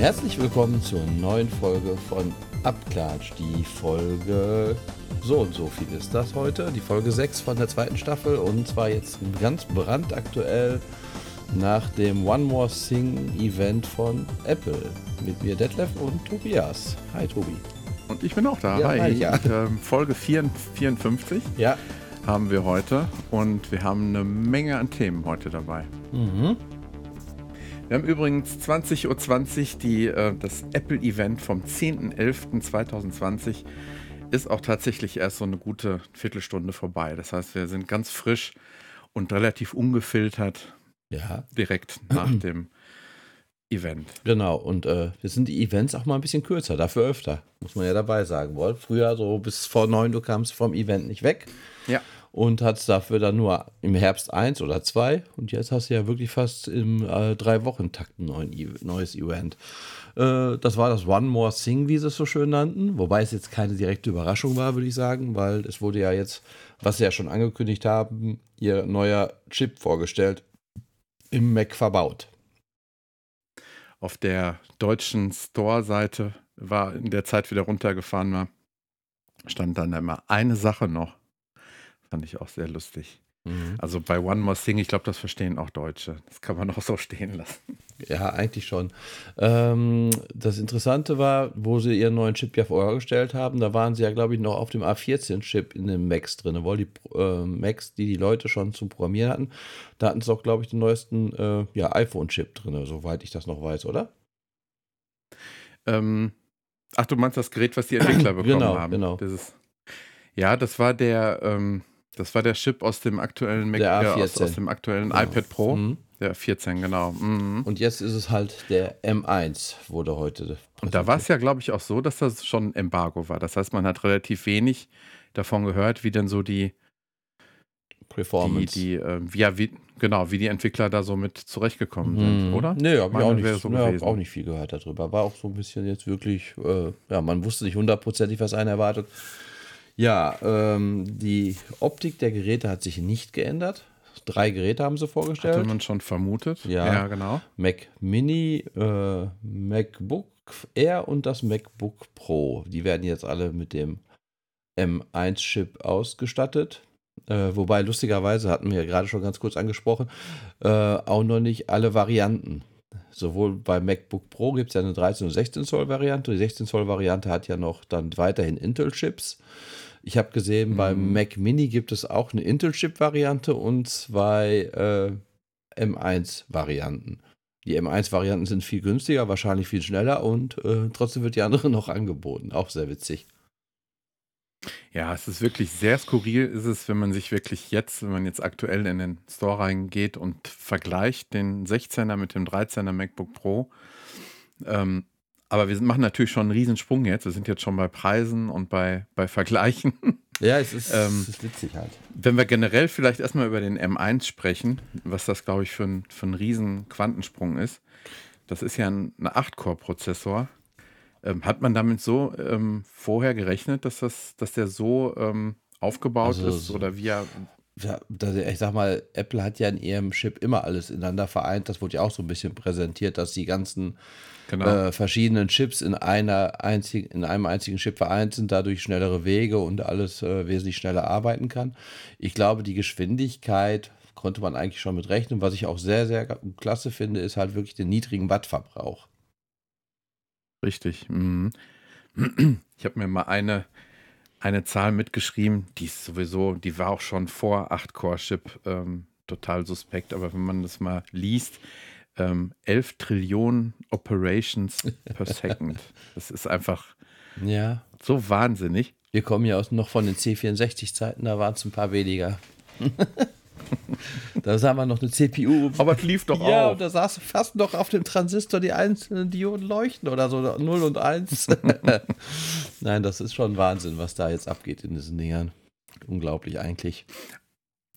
Herzlich willkommen zur neuen Folge von Abklatsch. Die Folge so und so viel ist das heute. Die Folge 6 von der zweiten Staffel und zwar jetzt ganz brandaktuell nach dem One More Thing Event von Apple. Mit mir Detlef und Tobias. Hi Tobi. Und ich bin auch da. Ja, Hi. hi, ja. Ähm, Folge 54 Ja. haben wir heute und wir haben eine Menge an Themen heute dabei. Mhm. Wir haben übrigens 20.20 Uhr die, äh, das Apple-Event vom 10.11.2020 ist auch tatsächlich erst so eine gute Viertelstunde vorbei. Das heißt, wir sind ganz frisch und relativ ungefiltert Ja, direkt nach dem Event. genau. Und äh, wir sind die Events auch mal ein bisschen kürzer, dafür öfter. Muss man ja dabei sagen. Wohl, früher so bis vor neun, du kamst vom Event nicht weg. Ja. Und hattest dafür dann nur im Herbst eins oder zwei. Und jetzt hast du ja wirklich fast im äh, drei Wochen Takt ein E- neues Event. Äh, das war das One More Thing, wie sie es so schön nannten. Wobei es jetzt keine direkte Überraschung war, würde ich sagen, weil es wurde ja jetzt, was sie ja schon angekündigt haben, ihr neuer Chip vorgestellt, im Mac verbaut. auf der deutschen Store-Seite war in der Zeit wieder runtergefahren war, stand dann immer eine Sache noch. Fand ich auch sehr lustig. Also bei One More Thing, ich glaube, das verstehen auch Deutsche. Das kann man auch so stehen lassen. Ja, eigentlich schon. Ähm, das Interessante war, wo sie ihren neuen Chip ja vorgestellt haben, da waren sie ja, glaube ich, noch auf dem A14-Chip in den Macs drin, weil die äh, Macs, die die Leute schon zum Programmieren hatten, da hatten sie auch, glaube ich, den neuesten äh, ja, iPhone-Chip drin, soweit ich das noch weiß, oder? Ähm, ach, du meinst das Gerät, was die Entwickler bekommen Genau, haben? genau. Dieses, ja, das war der, ähm, das war der Chip aus dem aktuellen Mac, Der äh, aus, A14. aus dem aktuellen Genau. iPad Pro. Mhm. Der 14, genau. Mhm. Und jetzt ist es halt der M1, wurde heute. Und da war es ja, glaube ich, auch so, dass das schon ein Embargo war. Das heißt, man hat relativ wenig davon gehört, wie denn so die, die, Performance. die äh, wie, ja, wie, genau, wie die Entwickler da so mit zurechtgekommen sind, Mhm. oder? Nee, hab ich auch nicht, so hab gewesen. auch nicht viel gehört darüber. War auch so ein bisschen jetzt wirklich, äh, ja, man wusste nicht hundertprozentig, was einen erwartet. Ja, ähm, die Optik der Geräte hat sich nicht geändert. Drei Geräte haben sie vorgestellt. Hatte man schon vermutet. Ja. ja genau. Mac Mini, äh, MacBook Air und das MacBook Pro. Die werden jetzt alle mit dem M1-Chip ausgestattet. Äh, wobei lustigerweise hatten wir ja gerade schon ganz kurz angesprochen, äh, auch noch nicht alle Varianten. Sowohl bei MacBook Pro gibt es ja eine 13 und 16 Zoll Variante. Die 16 Zoll Variante hat ja noch dann weiterhin Intel-Chips. Ich habe gesehen, beim Mac Mini gibt es auch eine Intel-Chip-Variante und zwei äh, M1-Varianten. Die M1-Varianten sind viel günstiger, wahrscheinlich viel schneller und äh, trotzdem wird die andere noch angeboten. Auch sehr witzig. Ja, es ist wirklich sehr skurril, ist es, wenn man sich wirklich jetzt, wenn man jetzt aktuell in den Store reingeht und vergleicht den 16er mit dem 13er MacBook Pro. Ähm, aber wir machen natürlich schon einen Riesensprung jetzt. Wir sind jetzt schon bei Preisen und bei, bei Vergleichen. Ja, es ist, Ähm, es ist witzig halt. Wenn wir generell vielleicht erstmal über den M1 sprechen, was das, glaube ich, für ein, für ein riesen Quantensprung ist. Das ist ja ein, ein 8-Core-Prozessor. Ähm, hat man damit so ähm, vorher gerechnet, dass, das, dass der so ähm, aufgebaut Also ist? so- Oder wie er. Ja, ich sag mal, Apple hat ja in ihrem Chip immer alles ineinander vereint. Das wurde ja auch so ein bisschen präsentiert, dass die ganzen Genau. äh, verschiedenen Chips in einer einzigen, in einem einzigen Chip vereint sind, dadurch schnellere Wege und alles äh, wesentlich schneller arbeiten kann. Ich glaube, die Geschwindigkeit konnte man eigentlich schon mit rechnen. Was ich auch sehr, sehr klasse finde, ist halt wirklich den niedrigen Wattverbrauch. Richtig. Mhm. Ich habe mir mal eine, eine Zahl mitgeschrieben, die ist sowieso, die war auch schon vor 8-Core-Chip ähm, total suspekt, aber wenn man das mal liest, ähm, 11 Trillionen Operations per Second. Das ist einfach Ja. so wahnsinnig. Wir kommen ja aus, noch von den C64-Zeiten, da waren es ein paar weniger. da sah man noch eine CPU. Aber es lief doch ja, auch. und da saß fast noch auf dem Transistor die einzelnen Dioden leuchten oder so, 0 und 1. Nein, das ist schon Wahnsinn, was da jetzt abgeht in diesen Dingern. Unglaublich eigentlich.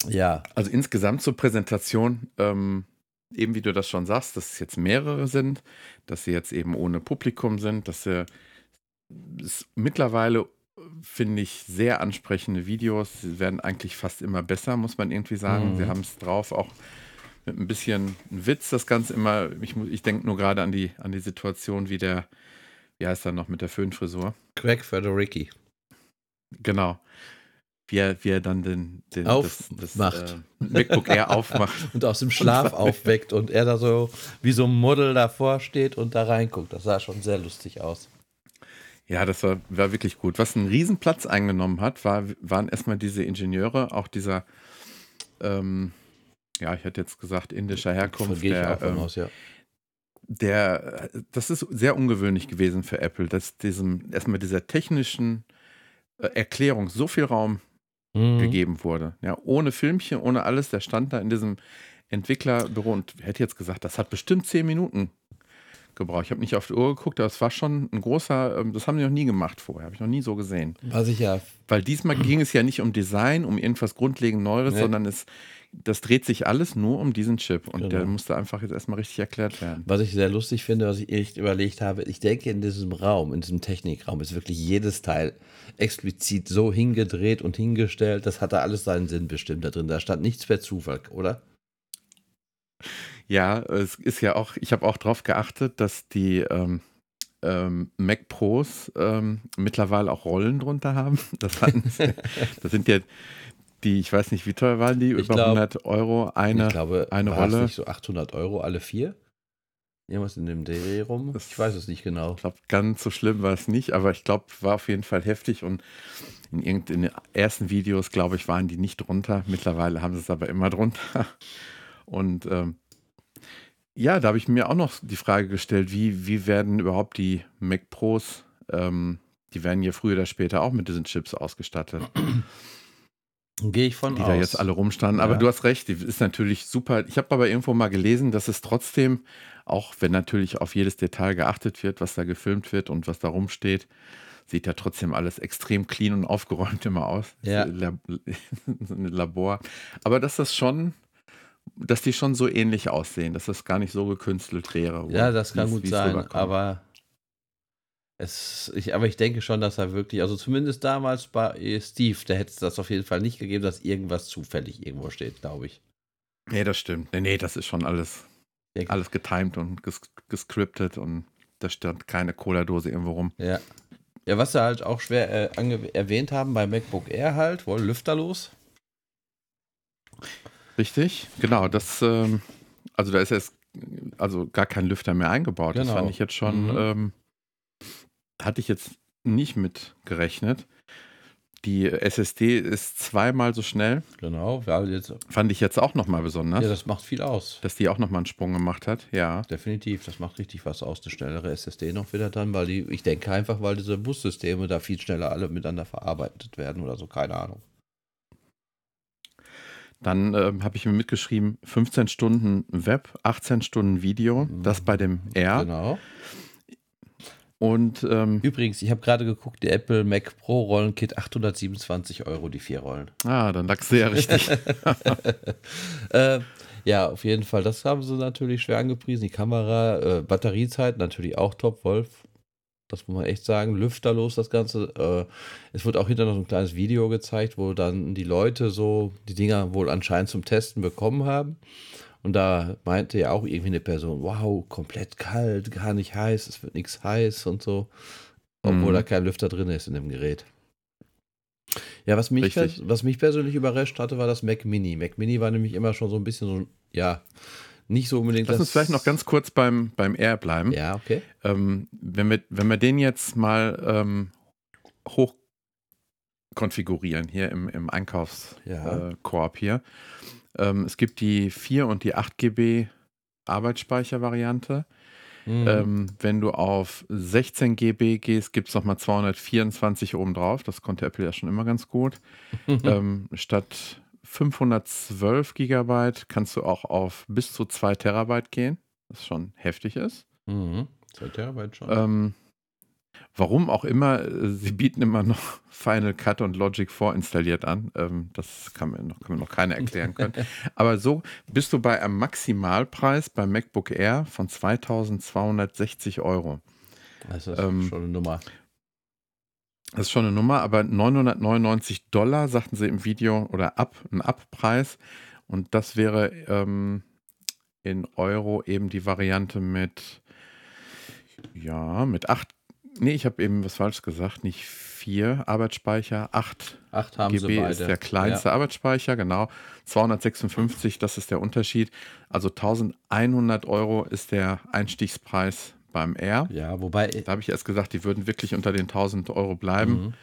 Ja, Also insgesamt zur Präsentation, ähm, eben wie du das schon sagst, dass es jetzt mehrere sind, dass sie jetzt eben ohne Publikum sind, dass sie es mittlerweile finde ich sehr ansprechende Videos. Sie werden eigentlich fast immer besser, muss man irgendwie sagen. Mhm. Sie haben es drauf, auch mit ein bisschen Witz das Ganze immer. Ich, ich denke nur gerade an die, an die Situation, wie der, wie heißt er noch mit der Föhnfrisur? Greg Federici. Genau. Wie er, wie er dann den, den aufmacht. Das, das, äh, MacBook Air aufmacht. und aus dem Schlaf aufweckt und er da so wie so ein Model davor steht und da reinguckt. Das sah schon sehr lustig aus. Ja, das war, war wirklich gut. Was einen Riesenplatz eingenommen hat, war, waren erstmal diese Ingenieure, auch dieser ähm, ja, ich hätte jetzt gesagt, indischer Herkunft. Der, ähm, aus, ja. der, das ist sehr ungewöhnlich gewesen für Apple, dass diesem, erstmal dieser technischen äh, Erklärung so viel Raum mhm. gegeben wurde. Ja, ohne Filmchen, ohne alles, der stand da in diesem Entwicklerbüro und hätte jetzt gesagt, das hat bestimmt zehn Minuten gebraucht. Ich habe nicht auf die Uhr geguckt, aber es war schon ein großer, ähm, das haben die noch nie gemacht vorher, habe ich noch nie so gesehen. Was ich ja. Weil diesmal ging es ja nicht um Design, um irgendwas grundlegend Neues, nee. sondern es das dreht sich alles nur um diesen Chip und genau. der musste einfach jetzt erstmal richtig erklärt werden. Was ich sehr lustig finde, was ich echt überlegt habe, ich denke, in diesem Raum, in diesem Technikraum ist wirklich jedes Teil explizit so hingedreht und hingestellt, das hatte alles seinen Sinn bestimmt da drin. Da stand nichts per Zufall, oder? Ja, es ist ja auch, ich habe auch darauf geachtet, dass die ähm, ähm, Mac Pros ähm, mittlerweile auch Rollen drunter haben. Das, hatten, das sind ja die, ich weiß nicht, wie teuer waren die? Ich Über glaub, 100 Euro eine, ich glaube, eine Rolle. Es nicht so 800 Euro alle vier? Irgendwas in dem Dreh rum? Das- ich weiß es nicht genau. Ich glaube, ganz so schlimm war es nicht, aber ich glaube, war auf jeden Fall heftig und in, irgend- in den ersten Videos, glaube ich, waren die nicht drunter. Mittlerweile haben sie es aber immer drunter. Und ähm, ja, da habe ich mir auch noch die Frage gestellt, wie, wie werden überhaupt die Mac Pros, ähm, die werden ja früher oder später auch mit diesen Chips ausgestattet. Gehe ich von die aus. da jetzt alle rumstanden. Aber Ja. du hast recht, die ist natürlich super. Ich habe aber irgendwo mal gelesen, dass es trotzdem, auch wenn natürlich auf jedes Detail geachtet wird, was da gefilmt wird und was da rumsteht, sieht ja trotzdem alles extrem clean und aufgeräumt immer aus. Ja. Lab ein Labor. Aber dass das schon, dass die schon so ähnlich aussehen, dass das gar nicht so gekünstelt wäre. Ja, das kann gut sein, rüberkommt. aber es, ich, aber ich denke schon, dass er wirklich, also zumindest damals bei Steve, der hätte es das auf jeden Fall nicht gegeben, dass irgendwas zufällig irgendwo steht, glaube ich. Nee, das stimmt. Nee, nee, das ist schon alles, Ja. alles getimed und ges gescriptet und da stand keine Cola-Dose irgendwo rum. Ja. Ja, was sie halt auch schwer äh, erwähnt haben bei MacBook Air halt, wohl lüfterlos. Richtig, genau. Das, ähm, also da ist jetzt also gar kein Lüfter mehr eingebaut. Das Genau. fand ich jetzt schon, Mhm. ähm, hatte ich jetzt nicht mit gerechnet. Die SSD ist zweimal so schnell. Genau, weil jetzt, Fand ich jetzt auch nochmal besonders, ja, das macht viel aus. dass die auch nochmal einen Sprung gemacht hat. Ja. Definitiv, das macht richtig was aus, eine schnellere SSD noch wieder dann, weil die, ich denke einfach, weil diese Bussysteme da viel schneller alle miteinander verarbeitet werden oder so, keine Ahnung. Dann ähm, habe ich mir mitgeschrieben, 15 Stunden Web, 18 Stunden Video, das bei dem R. Genau. Und ähm, Übrigens, ich habe gerade geguckt, die Apple Mac Pro Rollenkit 827 Euro, die vier Rollen. ah, dann lagst du ja richtig. äh, ja, auf jeden Fall, das haben sie natürlich schwer angepriesen. Die Kamera, äh, Batteriezeit natürlich auch top, Wolf. Das muss man echt sagen. Lüfterlos das Ganze. Äh, es wird auch hinterher noch so ein kleines Video gezeigt, wo dann die Leute so die Dinger wohl anscheinend zum Testen bekommen haben. Und da meinte ja auch irgendwie eine Person, wow, komplett kalt, gar nicht heiß, es wird nichts heiß und so. Obwohl Mhm. da kein Lüfter drin ist in dem Gerät. Ja, was mich, was mich persönlich überrascht hatte, war das Mac Mini. Mac Mini war nämlich immer schon so ein bisschen so, ja, nicht so unbedingt Lass uns vielleicht noch ganz kurz beim, beim R bleiben. Ja, okay. Ähm, wenn, wir, wenn wir den jetzt mal ähm, hoch konfigurieren hier im, im Einkaufskorb Ja. äh, hier. Ähm, es gibt die 4 und die 8 GB Arbeitsspeicher-Variante. Mhm. Ähm, wenn du auf 16 GB gehst, gibt es nochmal 224 obendrauf. Das konnte Apple ja schon immer ganz gut. ähm, statt 512 Gigabyte kannst du auch auf bis zu 2 Terabyte gehen, was schon heftig ist. mhm. Zwei Terabyte schon. Ähm, warum auch immer, äh, sie bieten immer noch Final Cut und Logic vorinstalliert an. Ähm, das kann mir, noch, kann mir noch keiner erklären können. Aber so bist du bei einem Maximalpreis beim MacBook Air von 2260 Euro. das ist ähm, schon eine Nummer. Das ist schon eine Nummer, aber 999 Dollar, sagten sie im Video, oder ab, ein Abpreis. Und das wäre ähm, in Euro eben die Variante mit, ja, mit 8, nee, ich habe eben was falsch gesagt, nicht 4 Arbeitsspeicher, 8 8 haben sie GB beide. ist der kleinste Arbeitsspeicher, genau. 256, das ist der Unterschied. Also 1100 Euro ist der Einstiegspreis beim R. Ja, wobei Da habe ich erst gesagt, die würden wirklich unter den 1000 Euro bleiben.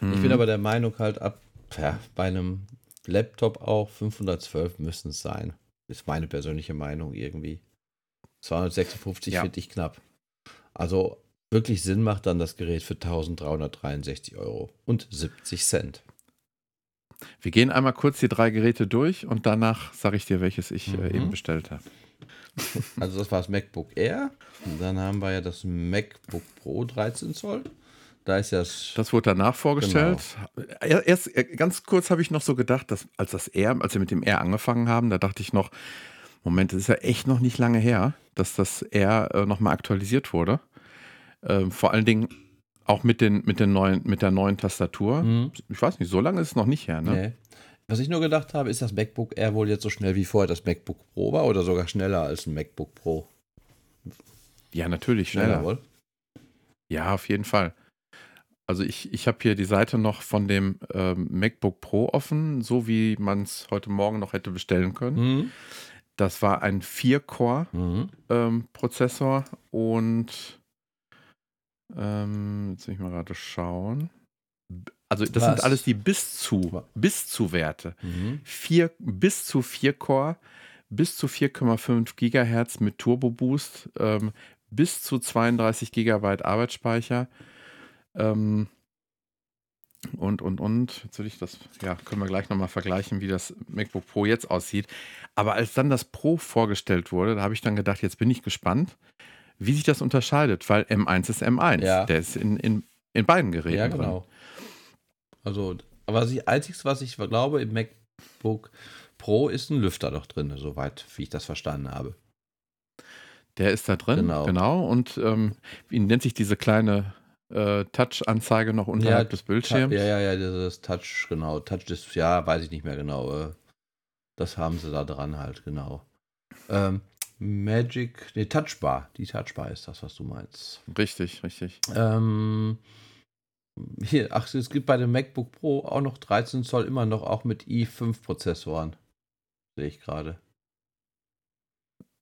Mhm. Ich bin aber der Meinung halt ab ja, bei einem Laptop auch 512 müssen es sein. Ist meine persönliche Meinung irgendwie. 256 Ja. finde ich knapp. Also wirklich Sinn macht dann das Gerät für 1363 Euro und 70 Cent. Wir gehen einmal kurz die drei Geräte durch und danach sage ich dir, welches ich äh, Mhm. eben bestellt habe. Also das war das MacBook Air. Und dann haben wir ja das MacBook Pro 13 Zoll. Da ist ja das, Das wurde danach vorgestellt. Er- Erst äh, ganz kurz habe ich noch so gedacht, dass als das R, als wir mit dem R angefangen haben, da dachte ich noch, Moment, das ist ja echt noch nicht lange her, dass das R äh, nochmal aktualisiert wurde. Ähm, vor allen Dingen auch mit, den, mit, den neuen, mit der neuen Tastatur. Mhm. Ich weiß nicht, so lange ist es noch nicht her, ne? Nee. Was ich nur gedacht habe, ist das MacBook Air wohl jetzt so schnell wie vorher das MacBook Pro war oder sogar schneller als ein MacBook Pro? Ja, natürlich, schneller. wohl. Ja, auf jeden Fall. Also ich, ich habe hier die Seite noch von dem ähm, MacBook Pro offen, so wie man es heute Morgen noch hätte bestellen können. Mhm. Das war ein 4-Core-Prozessor Mhm. und ähm, jetzt will ich mal gerade schauen. Also das Was? sind alles die bis zu, bis zu Werte. Mhm. Vier, bis zu 4 Core, bis zu 4,5 Gigahertz mit Turbo Boost, ähm, bis zu 32 Gigabyte Arbeitsspeicher. Ähm, und, und, und, jetzt will ich das, ja, können wir gleich nochmal vergleichen, wie das MacBook Pro jetzt aussieht. Aber als dann das Pro vorgestellt wurde, da habe ich dann gedacht, jetzt bin ich gespannt, wie sich das unterscheidet, weil M1 ist M1. Ja. Der ist in, in, in beiden Geräten. Ja, drin. Also, aber das Einzige, was ich glaube, im MacBook Pro ist ein Lüfter noch drin, soweit wie ich das verstanden habe. Der ist da drin, Genau. genau. Und ähm, wie nennt sich diese kleine äh, Touch-Anzeige noch unterhalb Ja, des Bildschirms? Ja, ja, ja, dieses Touch, genau. Touch das, ja, weiß ich nicht mehr genau. äh, Das haben sie da dran halt, genau. Ähm, Magic, nee, Touchbar. Die Touchbar ist das, was du meinst. Richtig, richtig. Ähm, hier, ach, es gibt bei dem MacBook Pro auch noch 13 Zoll immer noch auch mit i5-Prozessoren. Sehe ich gerade.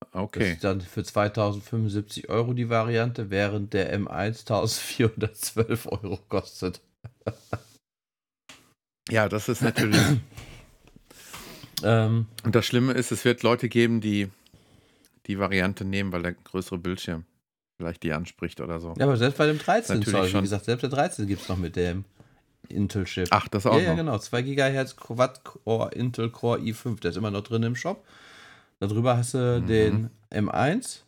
Das Okay. ist dann für 2075 Euro die Variante, während der M1 1412 Euro kostet. Ja, das ist natürlich. Ähm, Und das Schlimme ist, es wird Leute geben, die die Variante nehmen, weil der größere Bildschirm vielleicht die anspricht oder so. ja, aber selbst bei dem 13 Natürlich Zoll, wie schon. gesagt, selbst der 13 gibt es noch mit dem Intel-Chip. Ach, das auch ja, ja, noch. genau. 2 GHz Quad-Core Intel Core i5, der ist immer noch drin im Shop. Darüber hast du Mhm. den M1,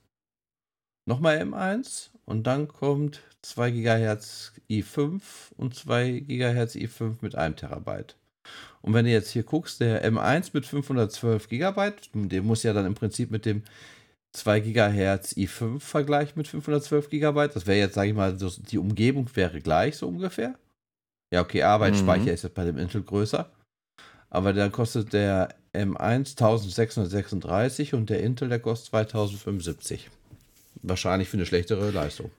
nochmal M1 und dann kommt 2 GHz i5 und 2 GHz i5 mit 1 Terabyte. Und wenn du jetzt hier guckst, der M1 mit 512 GB, der muss ja dann im Prinzip mit dem 2 GHz i5 vergleichen mit 512 GB. Das wäre jetzt, sage ich mal, so, die Umgebung wäre gleich so ungefähr. Ja, okay, Arbeitsspeicher Mhm. ist jetzt bei dem Intel größer. Aber dann kostet der M1 1636 und der Intel, der kostet 2075. Wahrscheinlich für eine schlechtere Leistung.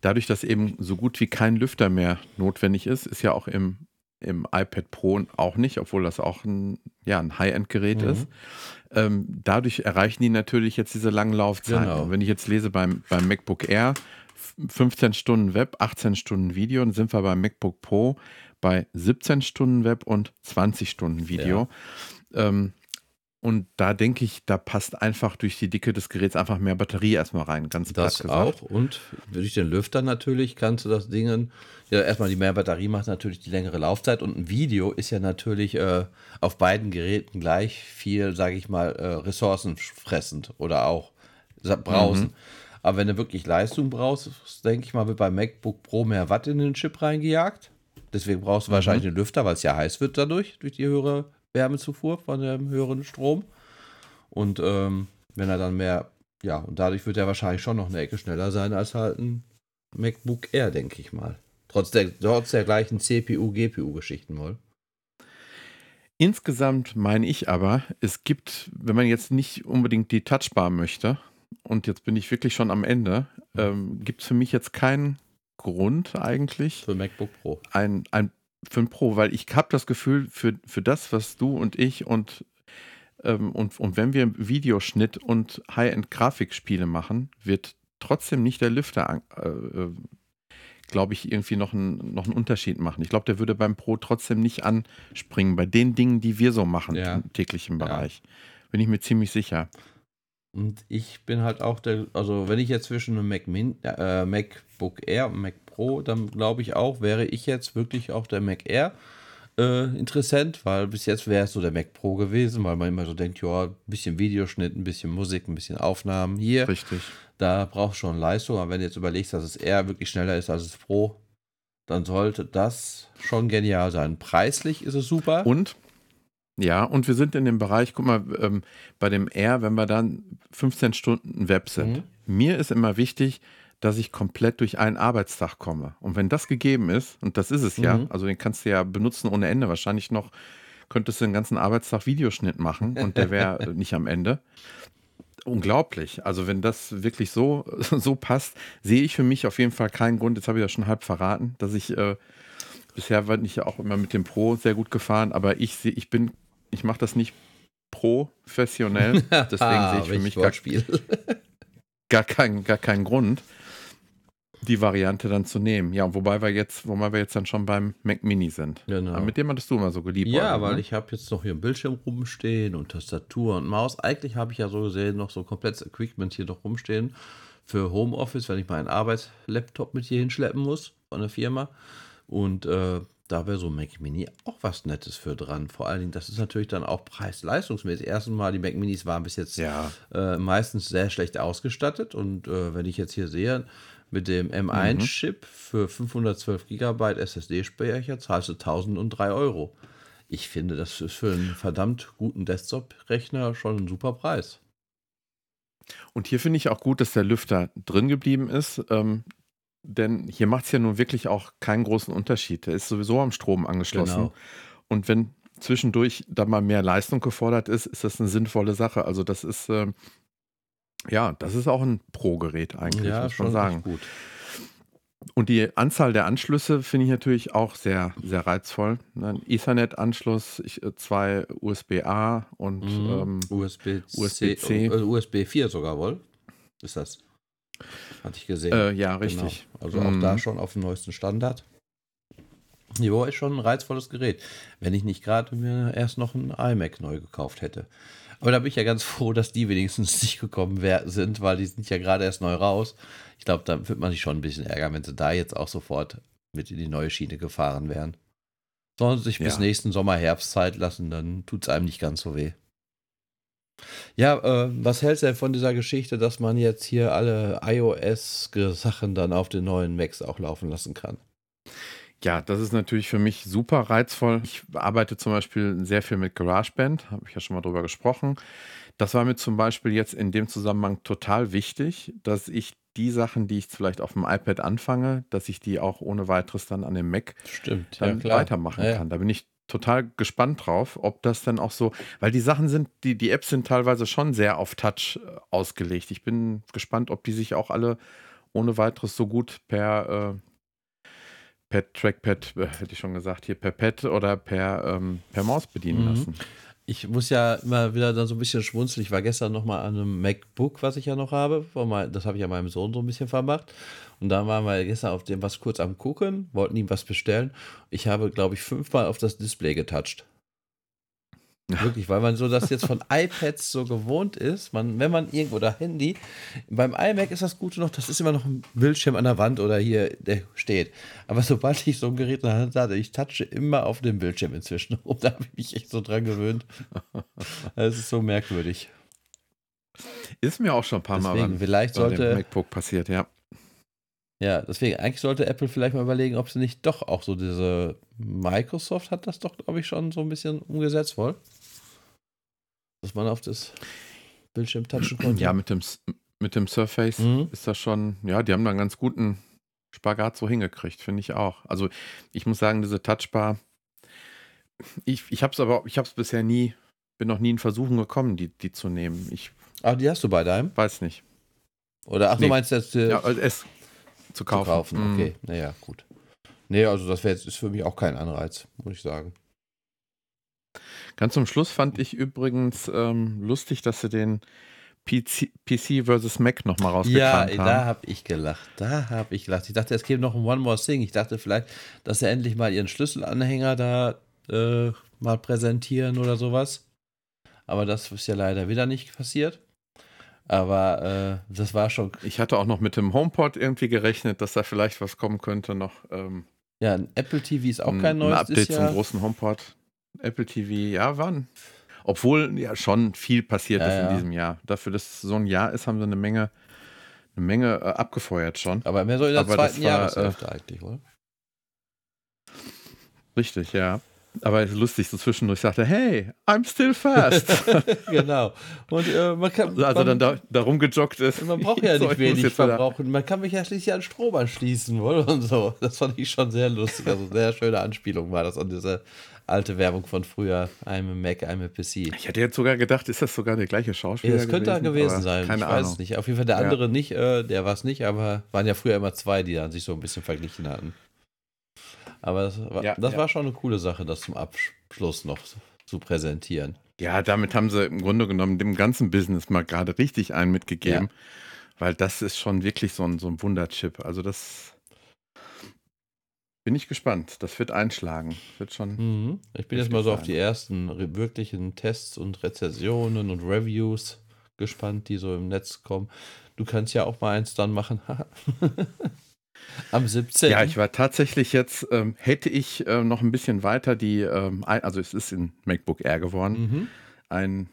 Dadurch, dass eben so gut wie kein Lüfter mehr notwendig ist, ist ja auch im, im iPad Pro auch nicht, obwohl das auch ein, ja, ein High-End-Gerät Mhm. ist. Ähm, dadurch erreichen die natürlich jetzt diese langen Laufzeiten. Genau. Wenn ich jetzt lese beim, beim MacBook Air, f- 15 Stunden Web, 18 Stunden Video, dann sind wir beim MacBook Pro bei 17 Stunden Web und 20 Stunden Video. Ähm, und da denke ich, da passt einfach durch die Dicke des Geräts einfach mehr Batterie erstmal rein, ganz platt Das gesagt. auch. Und durch den Lüfter natürlich kannst du das Ding. Ja, erstmal die mehr Batterie macht natürlich die längere Laufzeit. Und ein Video ist ja natürlich äh, auf beiden Geräten gleich viel, sage ich mal, äh, ressourcenfressend oder auch brausen. Aber wenn du wirklich Leistung brauchst, denke ich mal, wird beim MacBook Pro mehr Watt in den Chip reingejagt. Deswegen brauchst du wahrscheinlich einen Lüfter, weil es ja heiß wird dadurch, durch die höhere Wärmezufuhr von dem höheren Strom. Und ähm, wenn er dann mehr, ja, und dadurch wird er wahrscheinlich schon noch eine Ecke schneller sein als halt ein MacBook Air, denke ich mal. Trotz der, trotz der gleichen CPU-GPU-Geschichten wohl. Insgesamt meine ich aber, es gibt, wenn man jetzt nicht unbedingt die Touchbar möchte, und jetzt bin ich wirklich schon am Ende, ähm, gibt es für mich jetzt keinen Grund eigentlich. Für MacBook Pro. Ein, ein, für ein Pro, weil ich habe das Gefühl, für, für das, was du und ich und, ähm, und, und wenn wir Videoschnitt und High-End-Grafikspiele machen, wird trotzdem nicht der Lüfter äh, äh glaube ich, irgendwie noch, ein, noch einen Unterschied machen. Ich glaube, der würde beim Pro trotzdem nicht anspringen, bei den Dingen, die wir so machen ja. im täglichen Bereich. Ja. Bin ich mir ziemlich sicher. Und ich bin halt auch der, also wenn ich jetzt zwischen einem Mac Min, äh, MacBook Air und Mac Pro, dann glaube ich auch, wäre ich jetzt wirklich auch der Mac Air äh, interessant, weil bis jetzt wäre es so der Mac Pro gewesen, weil man immer so denkt, ja, ein bisschen Videoschnitt, ein bisschen Musik, ein bisschen Aufnahmen hier. Richtig. Da braucht schon Leistung. Aber wenn du jetzt überlegst, dass es eher wirklich schneller ist als das Pro, dann sollte das schon genial sein. Preislich ist es super. Und? Ja, und wir sind in dem Bereich, guck mal, ähm, bei dem R, wenn wir dann 15 Stunden Web sind. Mhm. Mir ist immer wichtig, dass ich komplett durch einen Arbeitstag komme. Und wenn das gegeben ist, und das ist es ja, mhm. also den kannst du ja benutzen ohne Ende, wahrscheinlich noch könntest du den ganzen Arbeitstag Videoschnitt machen und der wäre nicht am Ende unglaublich. Also wenn das wirklich so, so passt, sehe ich für mich auf jeden Fall keinen Grund, jetzt habe ich ja schon halb verraten, dass ich, äh, bisher war ich ja auch immer mit dem Pro sehr gut gefahren, aber ich sehe, ich bin, ich mache das nicht professionell, deswegen sehe ich für mich gar, gar, kein, gar keinen Grund die Variante dann zu nehmen. Ja, wobei wir jetzt, wobei wir jetzt dann schon beim Mac Mini sind. Genau. Aber mit dem hattest du immer so geliebt. Ja, weil ne? ich habe jetzt noch hier einen Bildschirm rumstehen und Tastatur und Maus. Eigentlich habe ich ja so gesehen noch so komplettes Equipment hier noch rumstehen für Homeoffice, wenn ich meinen Arbeitslaptop mit hier hinschleppen muss von der Firma. Und äh, da wäre so ein Mac Mini auch was Nettes für dran. Vor allen Dingen, das ist natürlich dann auch preis-leistungsmäßig. Erstens mal, die Mac Minis waren bis jetzt ja. äh, meistens sehr schlecht ausgestattet. Und äh, wenn ich jetzt hier sehe, mit dem M1-Chip mhm. für 512 GB SSD-Speicher zahlst du 1003 Euro. Ich finde, das ist für einen verdammt guten Desktop-Rechner schon ein super Preis. Und hier finde ich auch gut, dass der Lüfter drin geblieben ist. Ähm, denn hier macht es ja nun wirklich auch keinen großen Unterschied. Der ist sowieso am Strom angeschlossen. Genau. Und wenn zwischendurch da mal mehr Leistung gefordert ist, ist das eine sinnvolle Sache. Also das ist, äh, ja, das ist auch ein Pro-Gerät eigentlich, ja, muss man sagen. Gut. Und die Anzahl der Anschlüsse finde ich natürlich auch sehr, sehr reizvoll. Ein Ethernet-Anschluss, äh, zwei USB-A und mhm. ähm, USB-C. USB, USB 4 sogar wohl. Ist das? Hatte ich gesehen. Äh, ja, richtig. Genau. Also auch mhm. da schon auf dem neuesten Standard. Jo, ist schon ein reizvolles Gerät. Wenn ich nicht gerade mir erst noch ein iMac neu gekauft hätte. Aber da bin ich ja ganz froh, dass die wenigstens nicht gekommen sind, weil die sind ja gerade erst neu raus. Ich glaube, da wird man sich schon ein bisschen ärgern, wenn sie da jetzt auch sofort mit in die neue Schiene gefahren wären. Sollen sie sich ja. bis nächsten Sommer, Herbst Zeit lassen, dann tut es einem nicht ganz so weh. Ja, äh, was hältst du denn von dieser Geschichte, dass man jetzt hier alle iOS-Sachen dann auf den neuen Macs auch laufen lassen kann? Ja, das ist natürlich für mich super reizvoll. Ich arbeite zum Beispiel sehr viel mit GarageBand, habe ich ja schon mal drüber gesprochen. Das war mir zum Beispiel jetzt in dem Zusammenhang total wichtig, dass ich die Sachen, die ich vielleicht auf dem iPad anfange, dass ich die auch ohne weiteres dann an dem Mac Stimmt, dann ja, weitermachen ja, kann. Da bin ich total gespannt drauf, ob das dann auch so, weil die Sachen sind, die, die Apps sind teilweise schon sehr auf Touch äh, ausgelegt. Ich bin gespannt, ob die sich auch alle ohne weiteres so gut per, äh, per Trackpad, äh, hätte ich schon gesagt, hier per Pad oder per, ähm, per Maus bedienen mhm. lassen ich muss ja immer wieder dann so ein bisschen schmunzeln. Ich war gestern noch mal an einem MacBook, was ich ja noch habe. Das habe ich ja meinem Sohn so ein bisschen vermacht. Und da waren wir gestern auf dem was kurz am gucken, wollten ihm was bestellen. Ich habe, glaube ich, fünfmal auf das Display getoucht. Wirklich, weil man so das jetzt von iPads so gewohnt ist, man, wenn man irgendwo oder Handy, beim iMac ist das Gute noch, das ist immer noch ein Bildschirm an der Wand oder hier, der steht. Aber sobald ich so ein Gerät in der Hand hatte, ich touche immer auf dem Bildschirm inzwischen. Und da habe ich mich echt so dran gewöhnt. Das ist so merkwürdig. Ist mir auch schon ein paar deswegen, Mal vielleicht sollte, MacBook passiert, ja. Ja, deswegen, eigentlich sollte Apple vielleicht mal überlegen, ob sie nicht doch auch so diese Microsoft hat das doch, glaube ich, schon so ein bisschen umgesetzt wohl dass man auf das Bildschirm touchen konnte. Ja, mit dem, mit dem Surface mhm. ist das schon, ja, die haben da einen ganz guten Spagat so hingekriegt, finde ich auch. Also ich muss sagen, diese Touchbar Ich, ich habe es aber, ich habe es bisher nie, bin noch nie in Versuchen gekommen, die, die zu nehmen. Ich Ah, die hast du bei deinem? weiß nicht. Oder ach, Nee. du meinst jetzt äh, Ja, also es zu zu kaufen. kaufen? Mhm. Okay, naja, gut. Nee, also das wäre jetzt ist für mich auch kein Anreiz, muss ich sagen. Ganz zum Schluss fand ich übrigens ähm, lustig, dass sie den PC, PC vs. Mac nochmal Ja, rausgekramt da haben. habe ich gelacht. Da habe ich gelacht. Ich dachte, es käme noch ein One More Thing. Ich dachte vielleicht, dass sie endlich mal ihren Schlüsselanhänger da äh, mal präsentieren oder sowas. Aber das ist ja leider wieder nicht passiert. Aber äh, das war schon. Ich hatte auch noch mit dem HomePod irgendwie gerechnet, dass da vielleicht was kommen könnte noch. Ähm, Ja, ein Apple TV ist auch ein, kein ein neues. Update ist zum ja, großen HomePod. Apple TV, ja, wann? Obwohl ja schon viel passiert Ja, ist in ja. diesem Jahr. Dafür, dass es so ein Jahr ist, haben sie eine Menge, eine Menge äh, abgefeuert schon. aber mehr so in der Aber zweiten war, Jahreshälfte eigentlich, oder? Richtig, ja. Aber es ist lustig, so zwischendurch sagte, hey, I'm still fast. genau. Und äh, man kann. also man, dann da, da rumgejoggt ist. Man braucht ja nicht wenig verbrauchen. Man kann mich ja schließlich an Strom anschließen wohl und so. Das fand ich schon sehr lustig. Also sehr schöne Anspielung war das an diese alte Werbung von früher. I'm a Mac, I'm a PC. Ich hätte jetzt sogar gedacht, ist das sogar der gleiche Schauspieler? Ja, das könnte gewesen Aber sein. Keine ich weiß Ahnung. es nicht. Auf jeden Fall der Ja. andere nicht, äh, der war es nicht, aber waren ja früher immer zwei, die dann sich so ein bisschen verglichen hatten. Aber das, war, Ja, das ja. war schon eine coole Sache, das zum Abschluss noch zu präsentieren. Ja, damit haben sie im Grunde genommen dem ganzen Business mal gerade richtig einen mitgegeben. Weil das ist schon wirklich so ein, so ein Wunderchip. Also das bin ich gespannt. Das wird einschlagen. Wird schon. Mhm. Ich bin jetzt mal so auf die ersten wirklichen Tests und Rezensionen und Reviews gespannt, die so im Netz kommen. Du kannst ja auch mal eins dann machen. Am 17. Ja, ich war tatsächlich jetzt, ähm, hätte ich äh, noch ein bisschen weiter die, ähm, ein, also es ist in MacBook Air geworden, Mhm. ein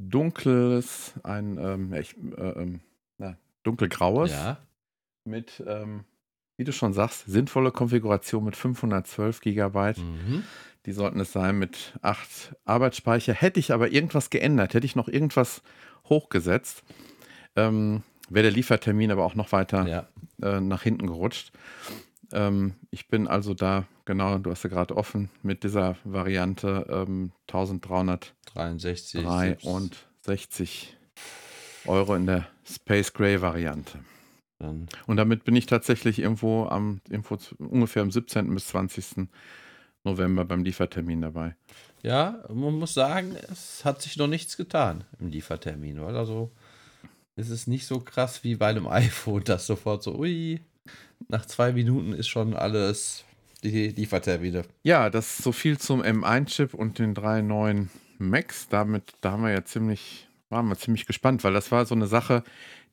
dunkles, ein ähm, ich, äh, ähm, na, dunkelgraues Ja. mit, ähm, wie du schon sagst, sinnvolle Konfiguration mit 512 Gigabyte. Mhm. Die sollten es sein mit 8 Arbeitsspeicher. Hätte ich aber irgendwas geändert, hätte ich noch irgendwas hochgesetzt, ähm, wäre der Liefertermin aber auch noch weiter Ja. äh, nach hinten gerutscht. Ähm, ich bin also da, genau, du hast ja gerade offen, mit dieser Variante ähm, 63. 1363 Euro in der Space Gray Variante. Dann, Und damit bin ich tatsächlich irgendwo am irgendwo zu- ungefähr am 17. bis 20. November beim Liefertermin dabei. ja, man muss sagen, es hat sich noch nichts getan im Liefertermin, weil also es ist nicht so krass wie bei einem iPhone, das sofort so, ui, nach zwei Minuten ist schon alles die Liefertermine. Ja, das ist so viel zum M1-Chip und den drei neuen Macs. Damit, da haben wir ja ziemlich, waren wir ziemlich gespannt, weil das war so eine Sache,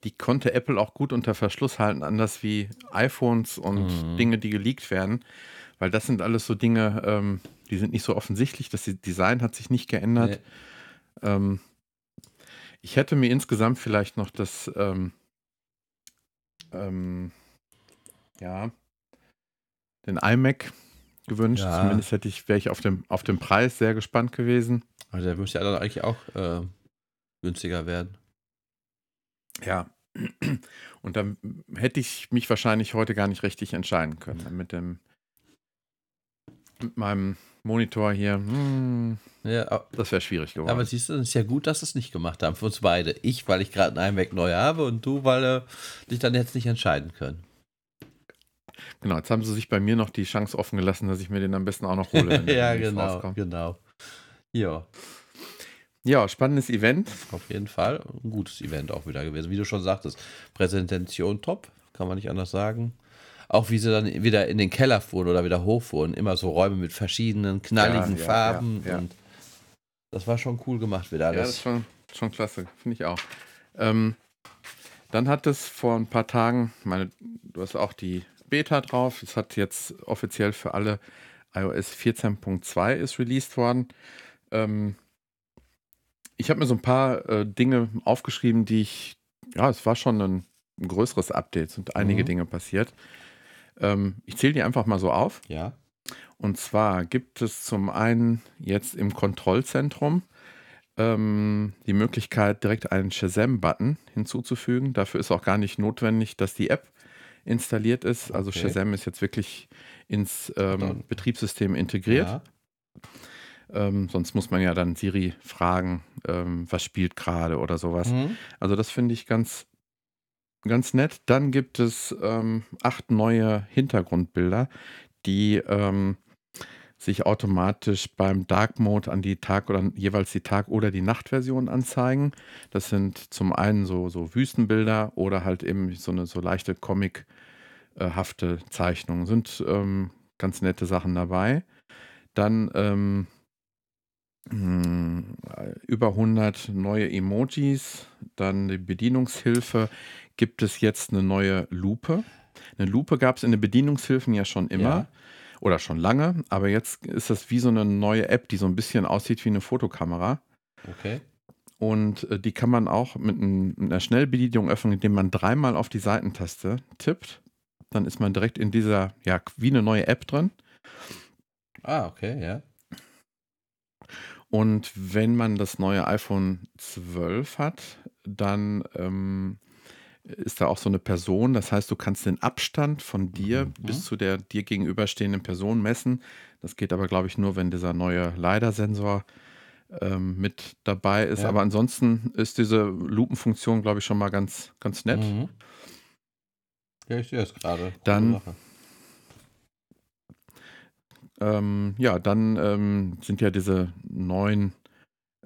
die konnte Apple auch gut unter Verschluss halten, anders wie iPhones und Mhm. Dinge, die geleakt werden. Weil das sind alles so Dinge, ähm, die sind nicht so offensichtlich. Das Design hat sich nicht geändert. Nee. Ähm, ich hätte mir insgesamt vielleicht noch das, ähm, ähm, ja, den iMac gewünscht. Ja. Zumindest hätte ich, wäre ich auf dem, auf den Preis sehr gespannt gewesen. Aber der müsste ja dann eigentlich auch äh, günstiger werden. Ja. Und dann hätte ich mich wahrscheinlich heute gar nicht richtig entscheiden können. Mit dem, mit meinem Monitor hier, hm, Ja, das wäre schwierig geworden. aber siehst du, es ist ja gut, dass es nicht gemacht haben für uns beide. Ich, weil ich gerade einen iMac neu habe und du, weil äh, dich dann jetzt nicht entscheiden können. genau, jetzt haben sie sich bei mir noch die Chance offen gelassen, dass ich mir den am besten auch noch hole. wenn ja, genau, rauskommt. genau. Ja, Ja, spannendes Event. auf jeden Fall. Ein gutes Event auch wieder gewesen. Wie du schon sagtest, Präsentation top, kann man nicht anders sagen. Auch wie sie dann wieder in den Keller fuhren oder wieder hochfuhren. Immer so Räume mit verschiedenen knalligen Ja, ja, Farben. ja. Und das war schon cool gemacht wieder Ja, das ist alles. schon, schon klasse, finde ich auch. Ähm, dann hat es vor ein paar Tagen, meine, du hast auch die Beta drauf. Es hat jetzt offiziell für alle iOS 14.2 ist released worden. Ähm, ich habe mir so ein paar äh, Dinge aufgeschrieben, die ich, ja, es war schon ein, ein größeres Update, es sind einige Mhm. Dinge passiert. Ähm, ich zähle die einfach mal so auf. ja. Und zwar gibt es zum einen jetzt im Kontrollzentrum ähm, die Möglichkeit, direkt einen Shazam-Button hinzuzufügen. Dafür ist auch gar nicht notwendig, dass die App installiert ist. Also Okay. Shazam ist jetzt wirklich ins ähm, Betriebssystem integriert. Ja. Ähm, sonst muss man ja dann Siri fragen, ähm, was spielt gerade oder sowas. Mhm. Also das finde ich ganz, ganz nett. Dann gibt es ähm, acht neue Hintergrundbilder, die ähm, sich automatisch beim Dark Mode an die Tag oder jeweils die Tag- oder die Nachtversion anzeigen. Das sind zum einen so, so Wüstenbilder oder halt eben so eine so leichte comichafte Zeichnungen. Sind ähm, ganz nette Sachen dabei. Dann ähm, über 100 neue Emojis. Dann die Bedienungshilfe. Gibt es jetzt eine neue Lupe? Eine Lupe gab es in den Bedienungshilfen ja schon immer. Ja. Oder schon lange, aber jetzt ist das wie so eine neue App, die so ein bisschen aussieht wie eine Fotokamera. Okay. Und äh, die kann man auch mit einer Schnellbedienung öffnen, indem man dreimal auf die Seitentaste tippt. Dann ist man direkt in dieser, ja, wie eine neue App drin. Ah, okay, ja. Und wenn man das neue iPhone 12 hat, dann ähm, ist da auch so eine Person. Das heißt, du kannst den Abstand von dir Mhm. bis zu der dir gegenüberstehenden Person messen. Das geht aber, glaube ich, nur, wenn dieser neue LiDAR-Sensor ähm, mit dabei ist. Ja. Aber ansonsten ist diese Lupenfunktion, glaube ich, schon mal ganz, ganz nett. Mhm. Ja, ich sehe es gerade. Dann- Sache. Ähm, ja, dann ähm, sind ja diese neuen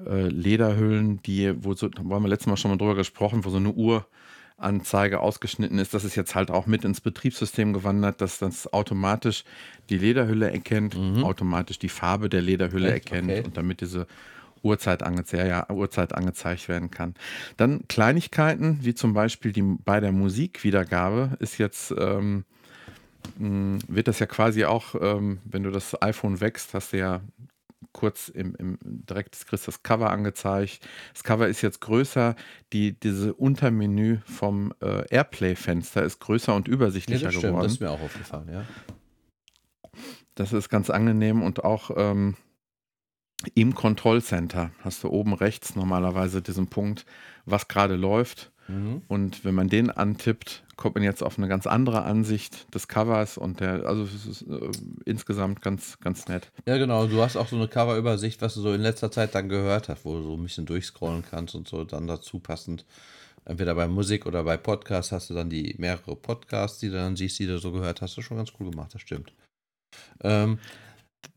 äh, Lederhüllen, die, wo, so, da haben wir letztes Mal schon mal drüber gesprochen, wo so eine Uhranzeige ausgeschnitten ist. Das ist jetzt halt auch mit ins Betriebssystem gewandert, dass das automatisch die Lederhülle erkennt, Mhm. automatisch die Farbe der Lederhülle Echt? erkennt Okay. und damit diese Uhrzeit, angeze ja, ja, Uhrzeit angezeigt werden kann. Dann Kleinigkeiten, wie zum Beispiel die, bei der Musikwiedergabe ist jetzt ähm, mh, wird das ja quasi auch, ähm, wenn du das iPhone wächst, hast du ja kurz im, im direkt kriegst das Cover angezeigt. Das Cover ist jetzt größer. Die, diese Untermenü vom äh, Airplay-Fenster ist größer und Ja, übersichtlicher das stimmt. geworden. Das ist mir auch aufgefallen, ja. Das ist ganz angenehm und auch ähm, im Kontrollcenter hast du oben rechts normalerweise diesen Punkt, was gerade läuft. Mhm. Und wenn man den antippt, kommt man jetzt auf eine ganz andere Ansicht des Covers und der, also es ist äh, insgesamt ganz, ganz nett. Ja, genau. Du hast auch so eine Coverübersicht, was du so in letzter Zeit dann gehört hast, wo du so ein bisschen durchscrollen kannst und so dann dazu passend. Entweder bei Musik oder bei Podcasts hast du dann die mehrere Podcasts, die du dann siehst, die du so gehört hast. Das ist schon ganz cool gemacht, das stimmt. Ähm,